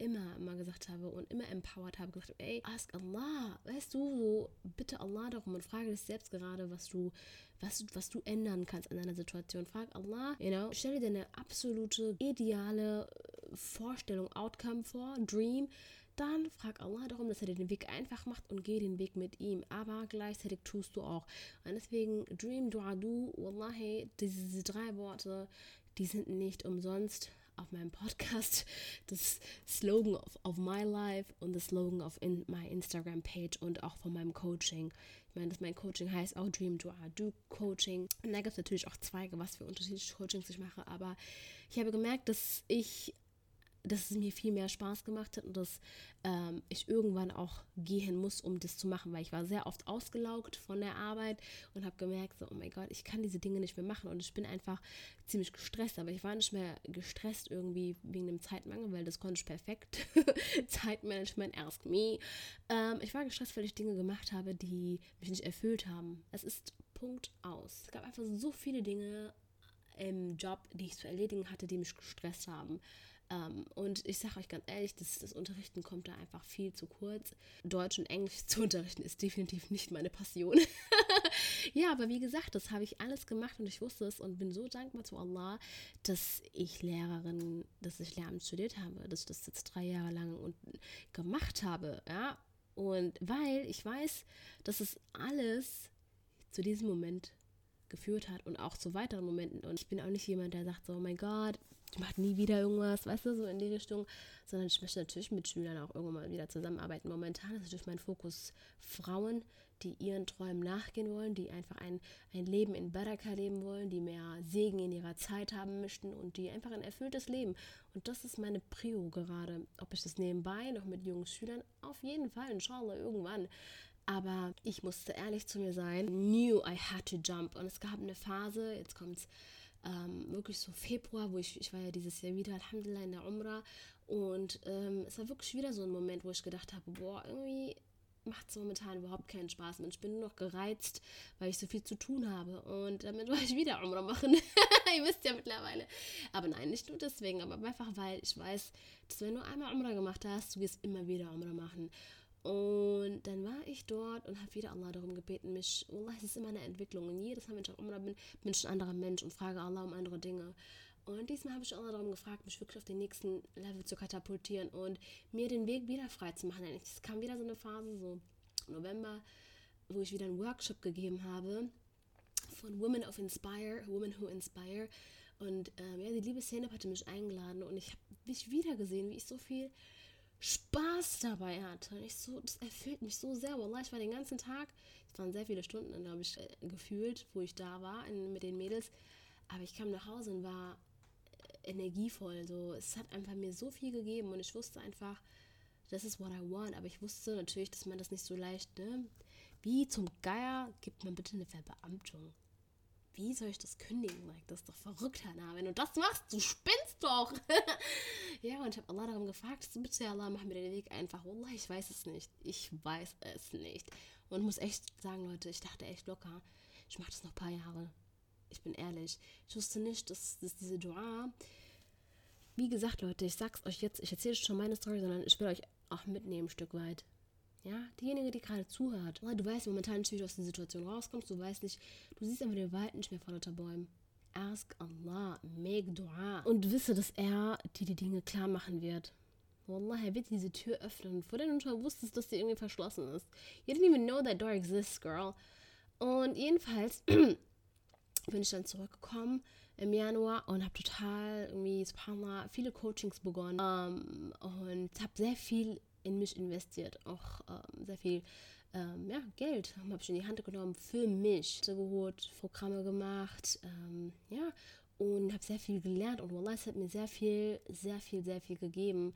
immer immer gesagt habe und immer empowered habe, gesagt, ey, ask Allah, weißt du, so bitte Allah darum und frage dich selbst gerade, was du, was, was du ändern kannst an deiner Situation. Frag Allah, you know, stell dir eine absolute ideale äh, Vorstellung, Outcome vor, Dream, dann frag Allah darum, dass er dir den Weg einfach macht und geh den Weg mit ihm. Aber gleichzeitig tust du auch. Und deswegen Dream, Dua, Du, Wallahi, diese drei Worte, die sind nicht umsonst auf meinem Podcast, das Slogan of, of my life und das Slogan auf in my Instagram Page und auch von meinem Coaching. Ich meine, dass mein Coaching heißt auch Dream Do I Do Coaching. Und da gibt es natürlich auch Zweige, was für unterschiedliche Coachings ich mache. Aber ich habe gemerkt, dass ich dass es mir viel mehr Spaß gemacht hat und dass ähm, ich irgendwann auch gehen muss, um das zu machen, weil ich war sehr oft ausgelaugt von der Arbeit und habe gemerkt, so, oh mein Gott, ich kann diese Dinge nicht mehr machen und ich bin einfach ziemlich gestresst, aber ich war nicht mehr gestresst irgendwie wegen dem Zeitmangel, weil das konnte ich perfekt. Zeitmanagement, ask me. Ähm, ich war gestresst, weil ich Dinge gemacht habe, die mich nicht erfüllt haben. Es ist Punkt aus. Es gab einfach so viele Dinge im Job, die ich zu erledigen hatte, die mich gestresst haben. Ähm, und ich sage euch ganz ehrlich, das, das Unterrichten kommt da einfach viel zu kurz. Deutsch und Englisch zu unterrichten ist definitiv nicht meine Passion. ja, aber wie gesagt, das habe ich alles gemacht und ich wusste es und bin so dankbar zu Allah, dass ich Lehrerin, dass ich Lehramt studiert habe, dass ich das jetzt drei Jahre lang und gemacht habe. Ja, und weil ich weiß, dass es alles zu diesem Moment geführt hat und auch zu weiteren Momenten. Und ich bin auch nicht jemand, der sagt so, oh mein Gott, ich mache nie wieder irgendwas, weißt du, so in die Richtung, sondern ich möchte natürlich mit Schülern auch irgendwann mal wieder zusammenarbeiten. Momentan ist natürlich mein Fokus Frauen, die ihren Träumen nachgehen wollen, die einfach ein, ein Leben in Baraka leben wollen, die mehr Segen in ihrer Zeit haben möchten und die einfach ein erfülltes Leben. Und das ist meine Prio gerade. Ob ich das nebenbei noch mit jungen Schülern, auf jeden Fall, inshallah, irgendwann. Aber ich musste ehrlich zu mir sein, knew I had to jump. Und es gab eine Phase, jetzt kommt es ähm, wirklich so Februar, wo ich, ich war ja dieses Jahr wieder, Alhamdulillah, in der Umrah. Und ähm, es war wirklich wieder so ein Moment, wo ich gedacht habe, boah, irgendwie macht es momentan überhaupt keinen Spaß mehr. Ich bin nur noch gereizt, weil ich so viel zu tun habe. Und damit wollte ich wieder Umrah machen. Ihr wisst ja mittlerweile. Aber nein, nicht nur deswegen, aber einfach, weil ich weiß, dass wenn du einmal Umrah gemacht hast, du wirst immer wieder Umrah machen. Und dann war ich dort und habe wieder Allah darum gebeten, mich, Allah, es ist immer eine Entwicklung. Und jedes Mal, wenn ich auf Umrah bin, bin ich ein anderer Mensch und frage Allah um andere Dinge. Und diesmal habe ich Allah darum gefragt, mich wirklich auf den nächsten Level zu katapultieren und mir den Weg wieder frei zu machen. Es kam wieder so eine Phase, so November, wo ich wieder einen Workshop gegeben habe von Women of Inspire, Women Who Inspire. Und ähm, ja, die liebe Szene hatte mich eingeladen und ich habe mich wieder gesehen, wie ich so viel Spaß dabei hatte. Ich so, das erfüllt mich so sehr. Wallah, ich war den ganzen Tag, es waren sehr viele Stunden, glaube ich, äh, gefühlt, wo ich da war in, mit den Mädels. Aber ich kam nach Hause und war äh, energievoll. So, es hat einfach mir so viel gegeben und ich wusste einfach, das ist what I want. Aber ich wusste natürlich, dass man das nicht so leicht, ne? Wie zum Geier gibt man bitte eine Verbeamtung? Wie soll ich das kündigen? Like, das ist doch verrückt, Hannah. Wenn du das machst, du spinnst doch. ja, und ich habe Allah darum gefragt, bitte Allah, mach mir den Weg einfach. Wallah, ich weiß es nicht. Ich weiß es nicht. Und muss echt sagen, Leute, ich dachte echt locker, ich mache das noch ein paar Jahre. Ich bin ehrlich. Ich wusste nicht, dass, dass diese Dua, wie gesagt, Leute, ich sag's euch jetzt, ich erzähle schon meine Story, sondern ich will euch auch mitnehmen, ein Stück weit. Ja, diejenige, die gerade zuhört. Du weißt momentan nicht, wie du aus der Situation rauskommst. Du weißt nicht, du siehst einfach den Wald nicht mehr vor lauter Bäumen. Ask Allah, make dua. Und wisse, dass er dir die Dinge klar machen wird. Wallah, er wird diese Tür öffnen, vor der du schon wusstest, dass sie irgendwie verschlossen ist. You didn't even know that door exists, girl. Und jedenfalls bin ich dann zurückgekommen im Januar und habe total irgendwie, subhanallah, viele Coachings begonnen um, und habe sehr viel in mich investiert, auch ähm, sehr viel ähm, ja, Geld habe ich in die Hand genommen für mich, geholt, Programme gemacht, ähm, ja, und habe sehr viel gelernt und Wallah, es hat mir sehr viel, sehr viel, sehr viel gegeben.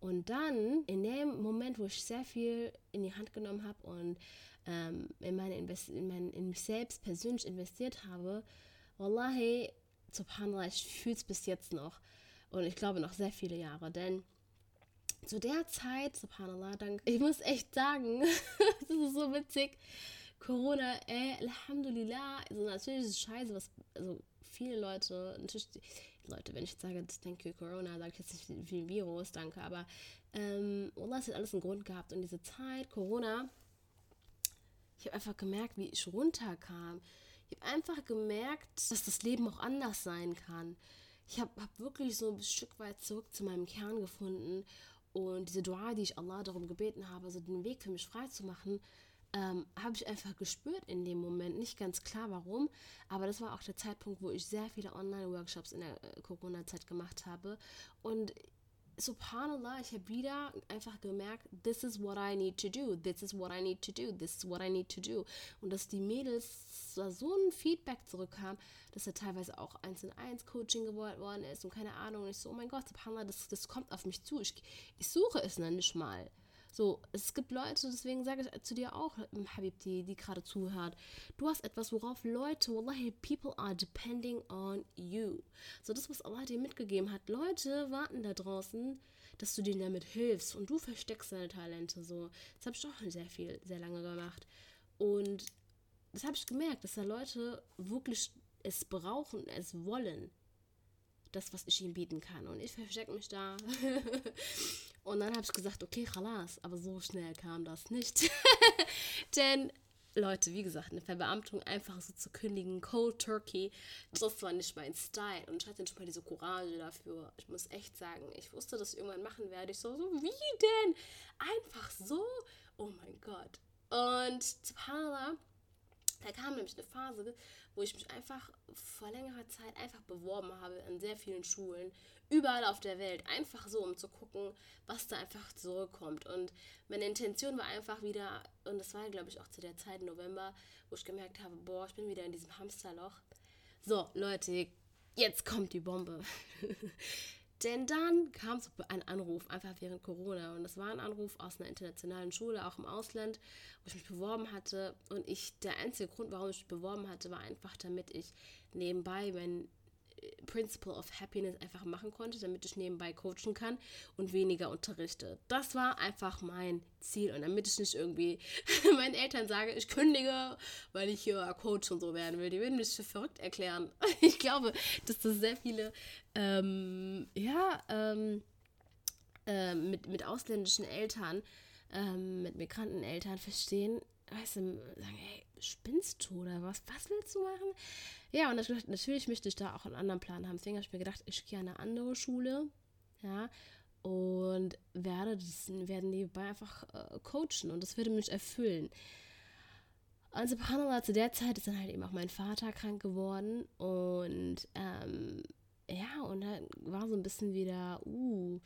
Und dann, in dem Moment, wo ich sehr viel in die Hand genommen habe und ähm, in, meine Invest in, mein, in mich selbst persönlich investiert habe, Wallahi, subhanallah, ich fühle es bis jetzt noch. Und ich glaube noch sehr viele Jahre. Denn zu der Zeit, subhanallah, dank, ich muss echt sagen, das ist so witzig. Corona, ey, Alhamdulillah, also natürlich ist es scheiße, was, also viele Leute, natürlich, Leute, wenn ich jetzt sage, denke Corona, sage ich jetzt nicht wie Virus, danke, aber ähm, Allah hat alles einen Grund gehabt und diese Zeit, Corona, ich habe einfach gemerkt, wie ich runterkam. Ich habe einfach gemerkt, dass das Leben auch anders sein kann. Ich habe hab wirklich so ein Stück weit zurück zu meinem Kern gefunden und diese Dua, die ich Allah darum gebeten habe, also den Weg für mich frei zu machen, ähm, habe ich einfach gespürt in dem Moment. Nicht ganz klar warum, aber das war auch der Zeitpunkt, wo ich sehr viele Online-Workshops in der äh, Corona-Zeit gemacht habe. Und subhanallah, ich habe wieder einfach gemerkt, this is what I need to do, this is what I need to do, this is what I need to do. Und dass die Mädels da so ein Feedback zurückkam, dass er teilweise auch 1 in 1 Coaching geworden worden ist und keine Ahnung. Und ich so, oh mein Gott, subhanallah, das, das kommt auf mich zu. Ich, ich suche es dann nicht mal. So, es gibt Leute, deswegen sage ich zu dir auch, Habib, die, die gerade zuhört, du hast etwas, worauf Leute, wallahi, people are depending on you. So, das, was Allah dir mitgegeben hat, Leute warten da draußen, dass du denen damit hilfst und du versteckst deine Talente so. Das habe ich auch sehr viel, sehr lange gemacht. Und das habe ich gemerkt, dass da Leute wirklich es brauchen, es wollen das, was ich ihm bieten kann. Und ich verstecke mich da. und dann habe ich gesagt, okay, khalas, aber so schnell kam das nicht. Denn, Leute, wie gesagt, eine Verbeamtung einfach so zu kündigen, Cold Turkey, das war nicht mein Style. Und ich hatte nicht mal diese Courage dafür. Ich muss echt sagen, ich wusste, dass ich irgendwann machen werde. Ich so, so wie denn? Einfach so? Oh mein Gott. Und subhanallah, da kam nämlich eine Phase, wo ich mich einfach vor längerer Zeit einfach beworben habe an sehr vielen Schulen, überall auf der Welt, einfach so, um zu gucken, was da einfach zurückkommt. Und meine Intention war einfach wieder, und das war, glaube ich, auch zu der Zeit November, wo ich gemerkt habe, boah, ich bin wieder in diesem Hamsterloch. So, Leute, jetzt kommt die Bombe. Denn dann kam so ein Anruf, einfach während Corona. Und das war ein Anruf aus einer internationalen Schule, auch im Ausland, wo ich mich beworben hatte. Und ich, der einzige Grund, warum ich mich beworben hatte, war einfach, damit ich nebenbei mein Principle of Happiness einfach machen konnte, damit ich nebenbei coachen kann und weniger unterrichte. Das war einfach mein Ziel und damit ich nicht irgendwie meinen Eltern sage, ich kündige, weil ich hier Coach und so werden will. Die würden mich für verrückt erklären. Ich glaube, dass das sehr viele, ähm, ja, ähm, äh, mit, mit ausländischen Eltern, ähm, mit Migranteneltern verstehen, weißt du, sagen, ey, spinnst du oder was? Was willst du machen? Ja, und natürlich, natürlich möchte ich da auch einen anderen Plan haben. Deswegen habe ich mir gedacht, ich gehe an eine andere Schule, ja, und werde das, werden nebenbei einfach äh, coachen und das würde mich erfüllen. Also, subhanallah, zu der Zeit ist dann halt eben auch mein Vater krank geworden und ähm, ja, und dann war so ein bisschen wieder, uh,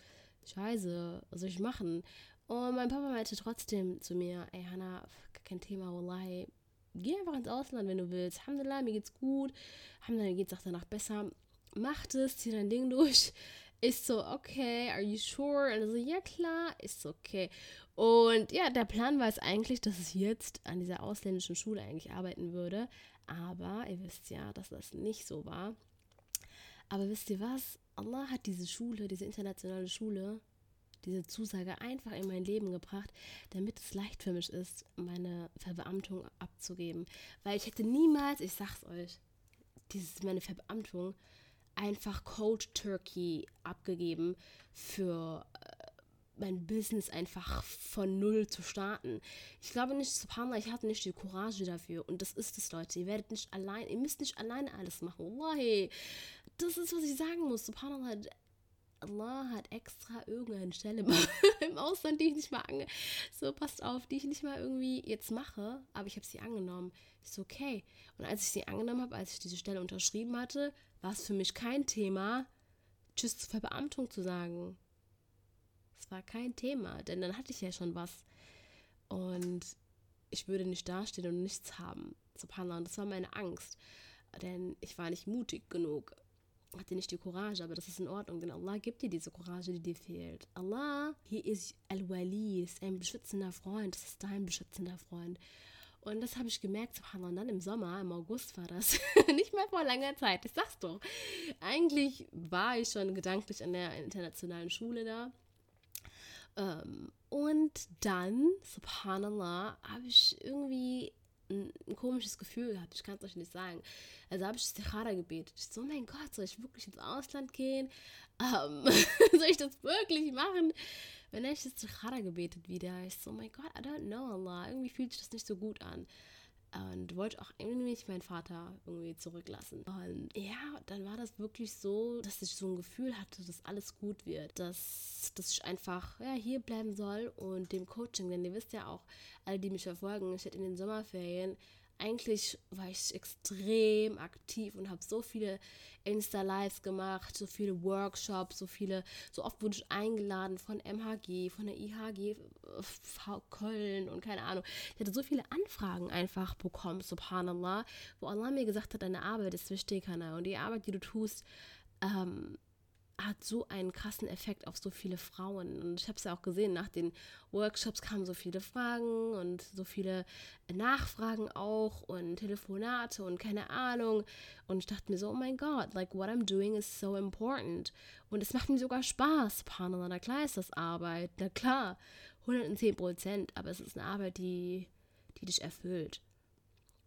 scheiße, was soll ich machen? Und mein Papa meinte trotzdem zu mir, ey Hannah, kein Thema, wallahi, geh einfach ins Ausland, wenn du willst. Alhamdulillah, mir geht's gut. Alhamdulillah, mir geht's auch danach besser. Mach das, zieh dein Ding durch. Ist so, okay, are you sure? Und so, ja klar, ist okay. Und ja, der Plan war es eigentlich, dass ich jetzt an dieser ausländischen Schule eigentlich arbeiten würde. Aber ihr wisst ja, dass das nicht so war. Aber wisst ihr was? Allah hat diese Schule, diese internationale Schule, diese Zusage einfach in mein Leben gebracht, damit es leicht für mich ist, meine Verbeamtung abzugeben. Weil ich hätte niemals, ich sag's euch, dieses, meine Verbeamtung einfach Cold Turkey abgegeben für äh, mein Business einfach von null zu starten. Ich glaube nicht, subhanallah, ich hatte nicht die Courage dafür. Und das ist es, Leute. Ihr werdet nicht allein, ihr müsst nicht alleine alles machen. Wallahi. Das ist, was ich sagen muss. Subhanallah, Allah hat extra irgendeine Stelle im Ausland, die ich nicht mal ange so passt auf, die ich nicht mal irgendwie jetzt mache, aber ich habe sie angenommen. Ist okay. Und als ich sie angenommen habe, als ich diese Stelle unterschrieben hatte, war es für mich kein Thema, Tschüss zur Verbeamtung zu sagen. Es war kein Thema, denn dann hatte ich ja schon was. Und ich würde nicht dastehen und nichts haben. Subhanallah, und das war meine Angst. Denn ich war nicht mutig genug hatte nicht die Courage, aber das ist in Ordnung, denn Allah gibt dir diese Courage, die dir fehlt. Allah, hier ist Al-Wali, ist ein beschützender Freund, das ist dein beschützender Freund. Und das habe ich gemerkt, und dann im Sommer, im August war das, nicht mehr vor langer Zeit, ich sag's doch. Eigentlich war ich schon gedanklich an der internationalen Schule da. Ähm, und dann, subhanallah, habe ich irgendwie ein, ein, komisches Gefühl gehabt. Ich kann es euch nicht sagen. Also habe ich Istikhara gebetet. Ich so, oh mein Gott, soll ich wirklich ins Ausland gehen? Ähm, soll ich das wirklich machen? Wenn ich Istikhara gebetet wieder. Ich so, oh mein Gott, I don't know, Allah. Irgendwie fühlt sich das nicht so gut an. Und wollte auch irgendwie nicht meinen Vater irgendwie zurücklassen. Und ja, dann war das wirklich so, dass ich so ein Gefühl hatte, dass alles gut wird. Dass, dass ich einfach ja, hier bleiben soll und dem Coaching, denn ihr wisst ja auch, alle, die mich verfolgen, ich hätte in den Sommerferien eigentlich war ich extrem aktiv und habe so viele Insta-Lives gemacht, so viele Workshops, so viele, so oft wurde ich eingeladen von MHG, von der IHG v Köln und keine Ahnung. Ich hatte so viele Anfragen einfach bekommen, subhanallah, wo Allah mir gesagt hat, deine Arbeit ist wichtig, Hannah, und die Arbeit, die du tust, ähm, hat so einen krassen Effekt auf so viele Frauen. Und ich habe es ja auch gesehen, nach den Workshops kamen so viele Fragen und so viele Nachfragen auch und Telefonate und keine Ahnung. Und ich dachte mir so, oh mein Gott, like what I'm doing is so important. Und es macht mir sogar Spaß, Subhanallah. Na klar ist das Arbeit, na klar, 110 Prozent, aber es ist eine Arbeit, die, die dich erfüllt.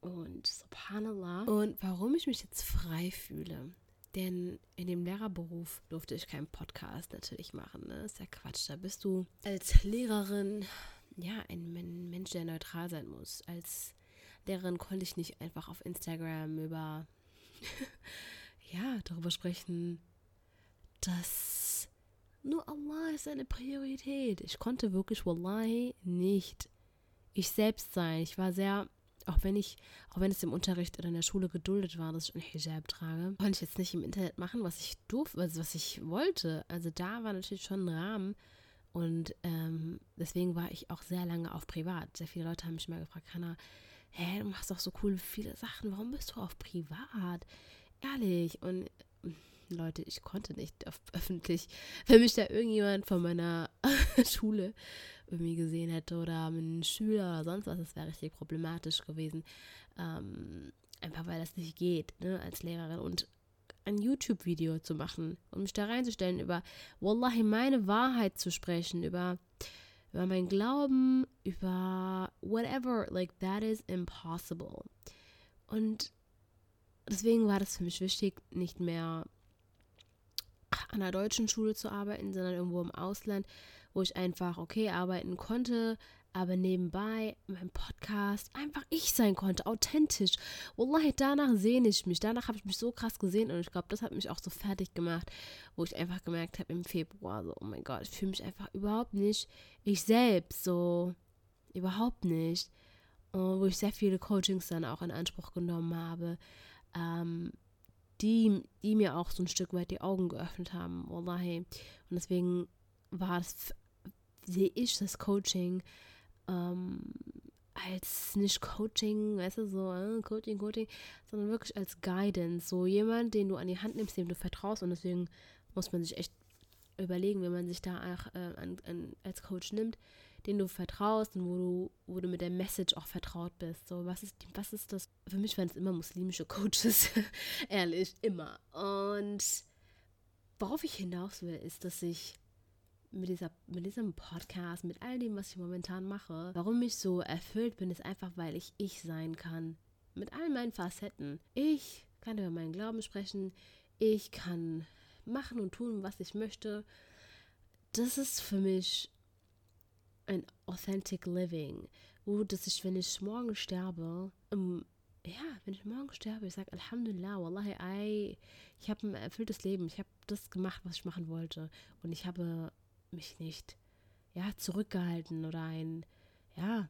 Und Subhanallah. Und warum ich mich jetzt frei fühle denn in dem Lehrerberuf durfte ich keinen Podcast natürlich machen. Ne? ist ja Quatsch. Da bist du als Lehrerin ja ein Mensch, der neutral sein muss. Als Lehrerin konnte ich nicht einfach auf Instagram über ja darüber sprechen, dass nur Allah ist eine Priorität. Ich konnte wirklich wallahi nicht ich selbst sein. Ich war sehr auch wenn ich, auch wenn es im Unterricht oder in der Schule geduldet war, dass ich ein Hijab trage, konnte ich jetzt nicht im Internet machen, was ich durfte, also was ich wollte. Also da war natürlich schon ein Rahmen. Und ähm, deswegen war ich auch sehr lange auf Privat. Sehr viele Leute haben mich mal gefragt, Hanna, hä, du machst doch so coole viele Sachen, warum bist du auf Privat? Ehrlich. Und Leute, ich konnte nicht öffentlich. Wenn mich da irgendjemand von meiner Schule irgendwie gesehen hätte oder einen Schüler oder sonst was, das wäre richtig problematisch gewesen. Ähm, einfach weil das nicht geht, ne, als Lehrerin. Und ein YouTube-Video zu machen, um mich da reinzustellen, über Wallahi meine Wahrheit zu sprechen, über, über mein Glauben, über whatever, like that is impossible. Und deswegen war das für mich wichtig, nicht mehr an einer deutschen Schule zu arbeiten, sondern irgendwo im Ausland, wo ich einfach okay arbeiten konnte, aber nebenbei mein Podcast einfach ich sein konnte, authentisch. Wallahi, danach sehne ich mich. Danach habe ich mich so krass gesehen und ich glaube, das hat mich auch so fertig gemacht, wo ich einfach gemerkt habe im Februar, so, oh mein Gott, ich fühle mich einfach überhaupt nicht ich selbst, so, überhaupt nicht. Und wo ich sehr viele Coachings dann auch in Anspruch genommen habe, ähm, die, die mir auch so ein Stück weit die Augen geöffnet haben, wallahi. Und deswegen war es sehe ich das Coaching ähm, als nicht Coaching, weißt du, so äh, Coaching, Coaching, sondern wirklich als Guidance. So jemand, den du an die Hand nimmst, dem du vertraust. Und deswegen muss man sich echt überlegen, wenn man sich da auch, äh, an, an, als Coach nimmt, den du vertraust und wo du, wo du mit der Message auch vertraut bist. So, was ist, was ist das? Für mich waren es immer muslimische Coaches, ehrlich, immer. Und worauf ich hinaus will, ist, dass ich mit, dieser, mit diesem Podcast, mit all dem, was ich momentan mache, warum ich so erfüllt bin, ist einfach, weil ich ich sein kann. Mit all meinen Facetten. Ich kann über meinen Glauben sprechen. Ich kann machen und tun, was ich möchte. Das ist für mich ein authentic living, wo dass ich, wenn ich morgen sterbe, um, ja, wenn ich morgen sterbe, ich sage Alhamdulillah, Wallahi, I, ich habe ein erfülltes Leben, ich habe das gemacht, was ich machen wollte und ich habe mich nicht ja, zurückgehalten oder ein, ja,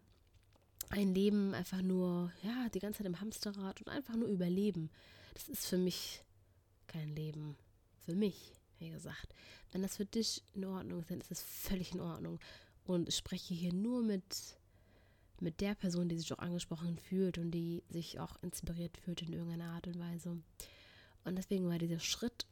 ein Leben einfach nur, ja, die ganze Zeit im Hamsterrad und einfach nur überleben. Das ist für mich kein Leben. Für mich, wie gesagt. Wenn das für dich in Ordnung ist, dann ist es völlig in Ordnung. Und ich spreche hier nur mit, mit der Person, die sich auch angesprochen fühlt und die sich auch inspiriert fühlt in irgendeiner Art und Weise. Und deswegen war dieser Schritt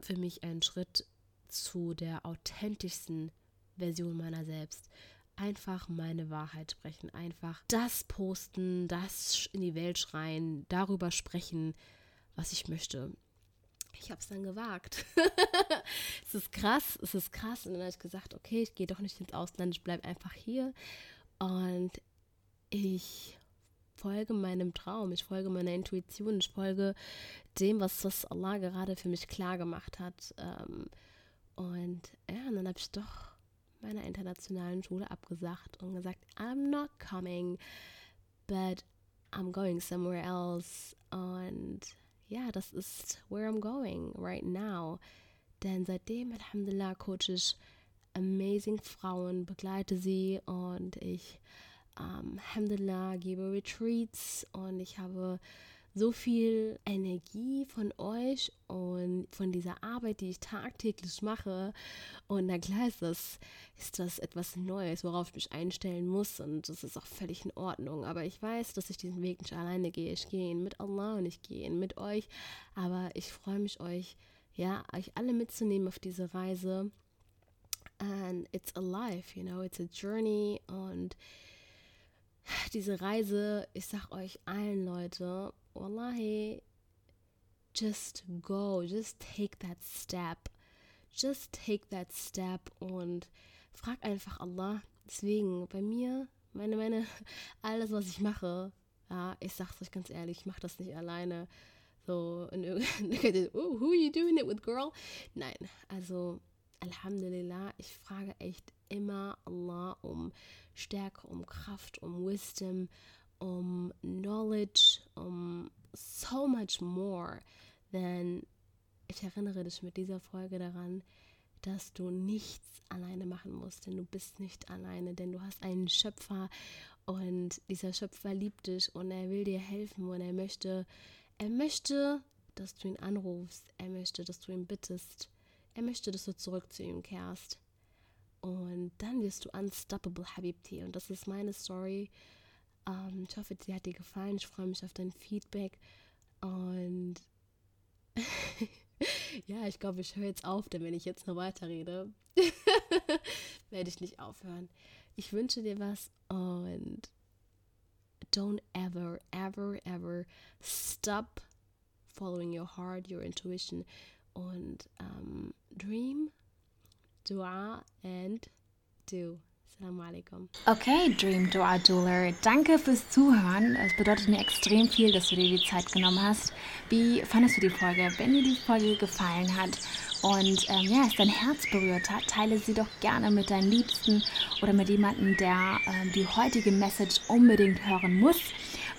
für mich ein Schritt zu der authentischsten Version meiner selbst. einfach meine Wahrheit sprechen, einfach das posten, das in die Welt schreien, darüber sprechen, was ich möchte. Ich habe es dann gewagt. es ist krass, es ist krass. Und dann habe ich gesagt, okay, ich gehe doch nicht ins Ausland, ich bleibe einfach hier. Und ich folge meinem Traum, ich folge meiner Intuition, ich folge dem, was, was Allah gerade für mich klar gemacht hat. Ähm, und ja, und dann habe ich doch meiner internationalen Schule abgesagt und gesagt, I'm not coming, but I'm going somewhere else. Und ja, das ist where I'm going right now. Denn seitdem, Alhamdulillah, coach ich amazing Frauen, begleite sie und ich, ähm, Alhamdulillah, gebe Retreats und ich habe so viel Energie von euch und von dieser Arbeit, die ich tagtäglich mache. Und na klar ist das, ist das etwas Neues, worauf ich mich einstellen muss. Und das ist auch völlig in Ordnung. Aber ich weiß, dass ich diesen Weg nicht alleine gehe. Ich gehe ihn mit Allah und ich gehe ihn mit euch. Aber ich freue mich, euch, ja, euch alle mitzunehmen auf diese Reise. And it's a life, you know, it's a journey. Und diese Reise, ich sag euch allen Leute, wallahi, just go, just take that step. Just take that step und frag einfach Allah. Deswegen, bei mir, meine, meine, alles, was ich mache, ja, ich sag's euch ganz ehrlich, ich mache das nicht alleine. So, oh, who are you doing it with, girl? Nein, also, Alhamdulillah, ich frage echt immer Allah um Stärke, um Kraft, um Wisdom, um knowledge, um so much more, denn ich erinnere dich mit dieser Folge daran, dass du nichts alleine machen musst, denn du bist nicht alleine, denn du hast einen Schöpfer und dieser Schöpfer liebt dich und er will dir helfen und er möchte, er möchte, dass du ihn anrufst, er möchte, dass du ihn bittest, er möchte, dass du zurück zu ihm kehrst. Und dann wirst du unstoppable, Habibti. Und das ist meine Story. Ähm, ich hoffe, sie hat dir gefallen. Ich freue mich auf dein Feedback. Und ja, ich glaube, ich höre jetzt auf, denn wenn ich jetzt noch weiterrede, werde ich nicht aufhören. Ich wünsche dir was und don't ever, ever, ever stop following your heart, your intuition und um, dream, dua and do. Assalamu alaikum. Okay, Dream Dua Jeweler, danke fürs Zuhören. Es bedeutet mir extrem viel, dass du dir die Zeit genommen hast. Wie fandest du die Folge? Wenn dir die Folge gefallen hat und ähm, ja, es dein Herz berührt hat, teile sie doch gerne mit deinen Liebsten oder mit jemandem, der ähm, die heutige Message unbedingt hören muss.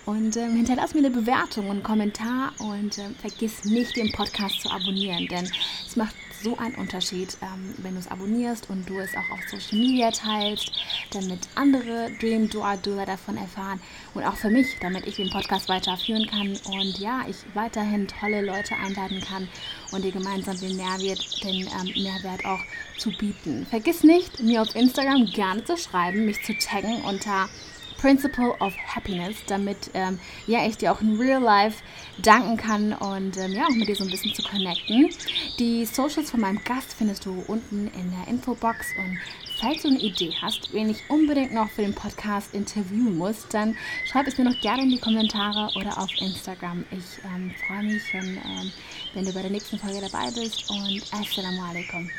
Und ähm, hinterlass mir eine Bewertung und einen Kommentar und ähm, vergiss nicht, den Podcast zu abonnieren, denn es macht so einen Unterschied, ähm, wenn du es abonnierst und du es auch auf Social Media teilst, damit andere Dream Dua Dula davon erfahren und auch für mich, damit ich den Podcast weiterführen kann und ja, ich weiterhin tolle Leute einladen kann und dir gemeinsam den Mehrwert, den ähm, Mehrwert auch zu bieten. Vergiss nicht, mir auf Instagram gerne zu schreiben, mich zu taggen unter Principle of Happiness, damit ähm, ja, ich dir auch in Real Life danken kann und ähm, ja, auch mit dir so ein bisschen zu connecten. Die Socials von meinem Gast findest du unten in der Infobox und falls du eine Idee hast, wen ich unbedingt noch für den Podcast interviewen muss, dann schreib es mir noch gerne in die Kommentare oder auf Instagram. Ich ähm, freue mich, wenn, ähm, wenn du bei der nächsten Folge dabei bist und Assalamu alaikum.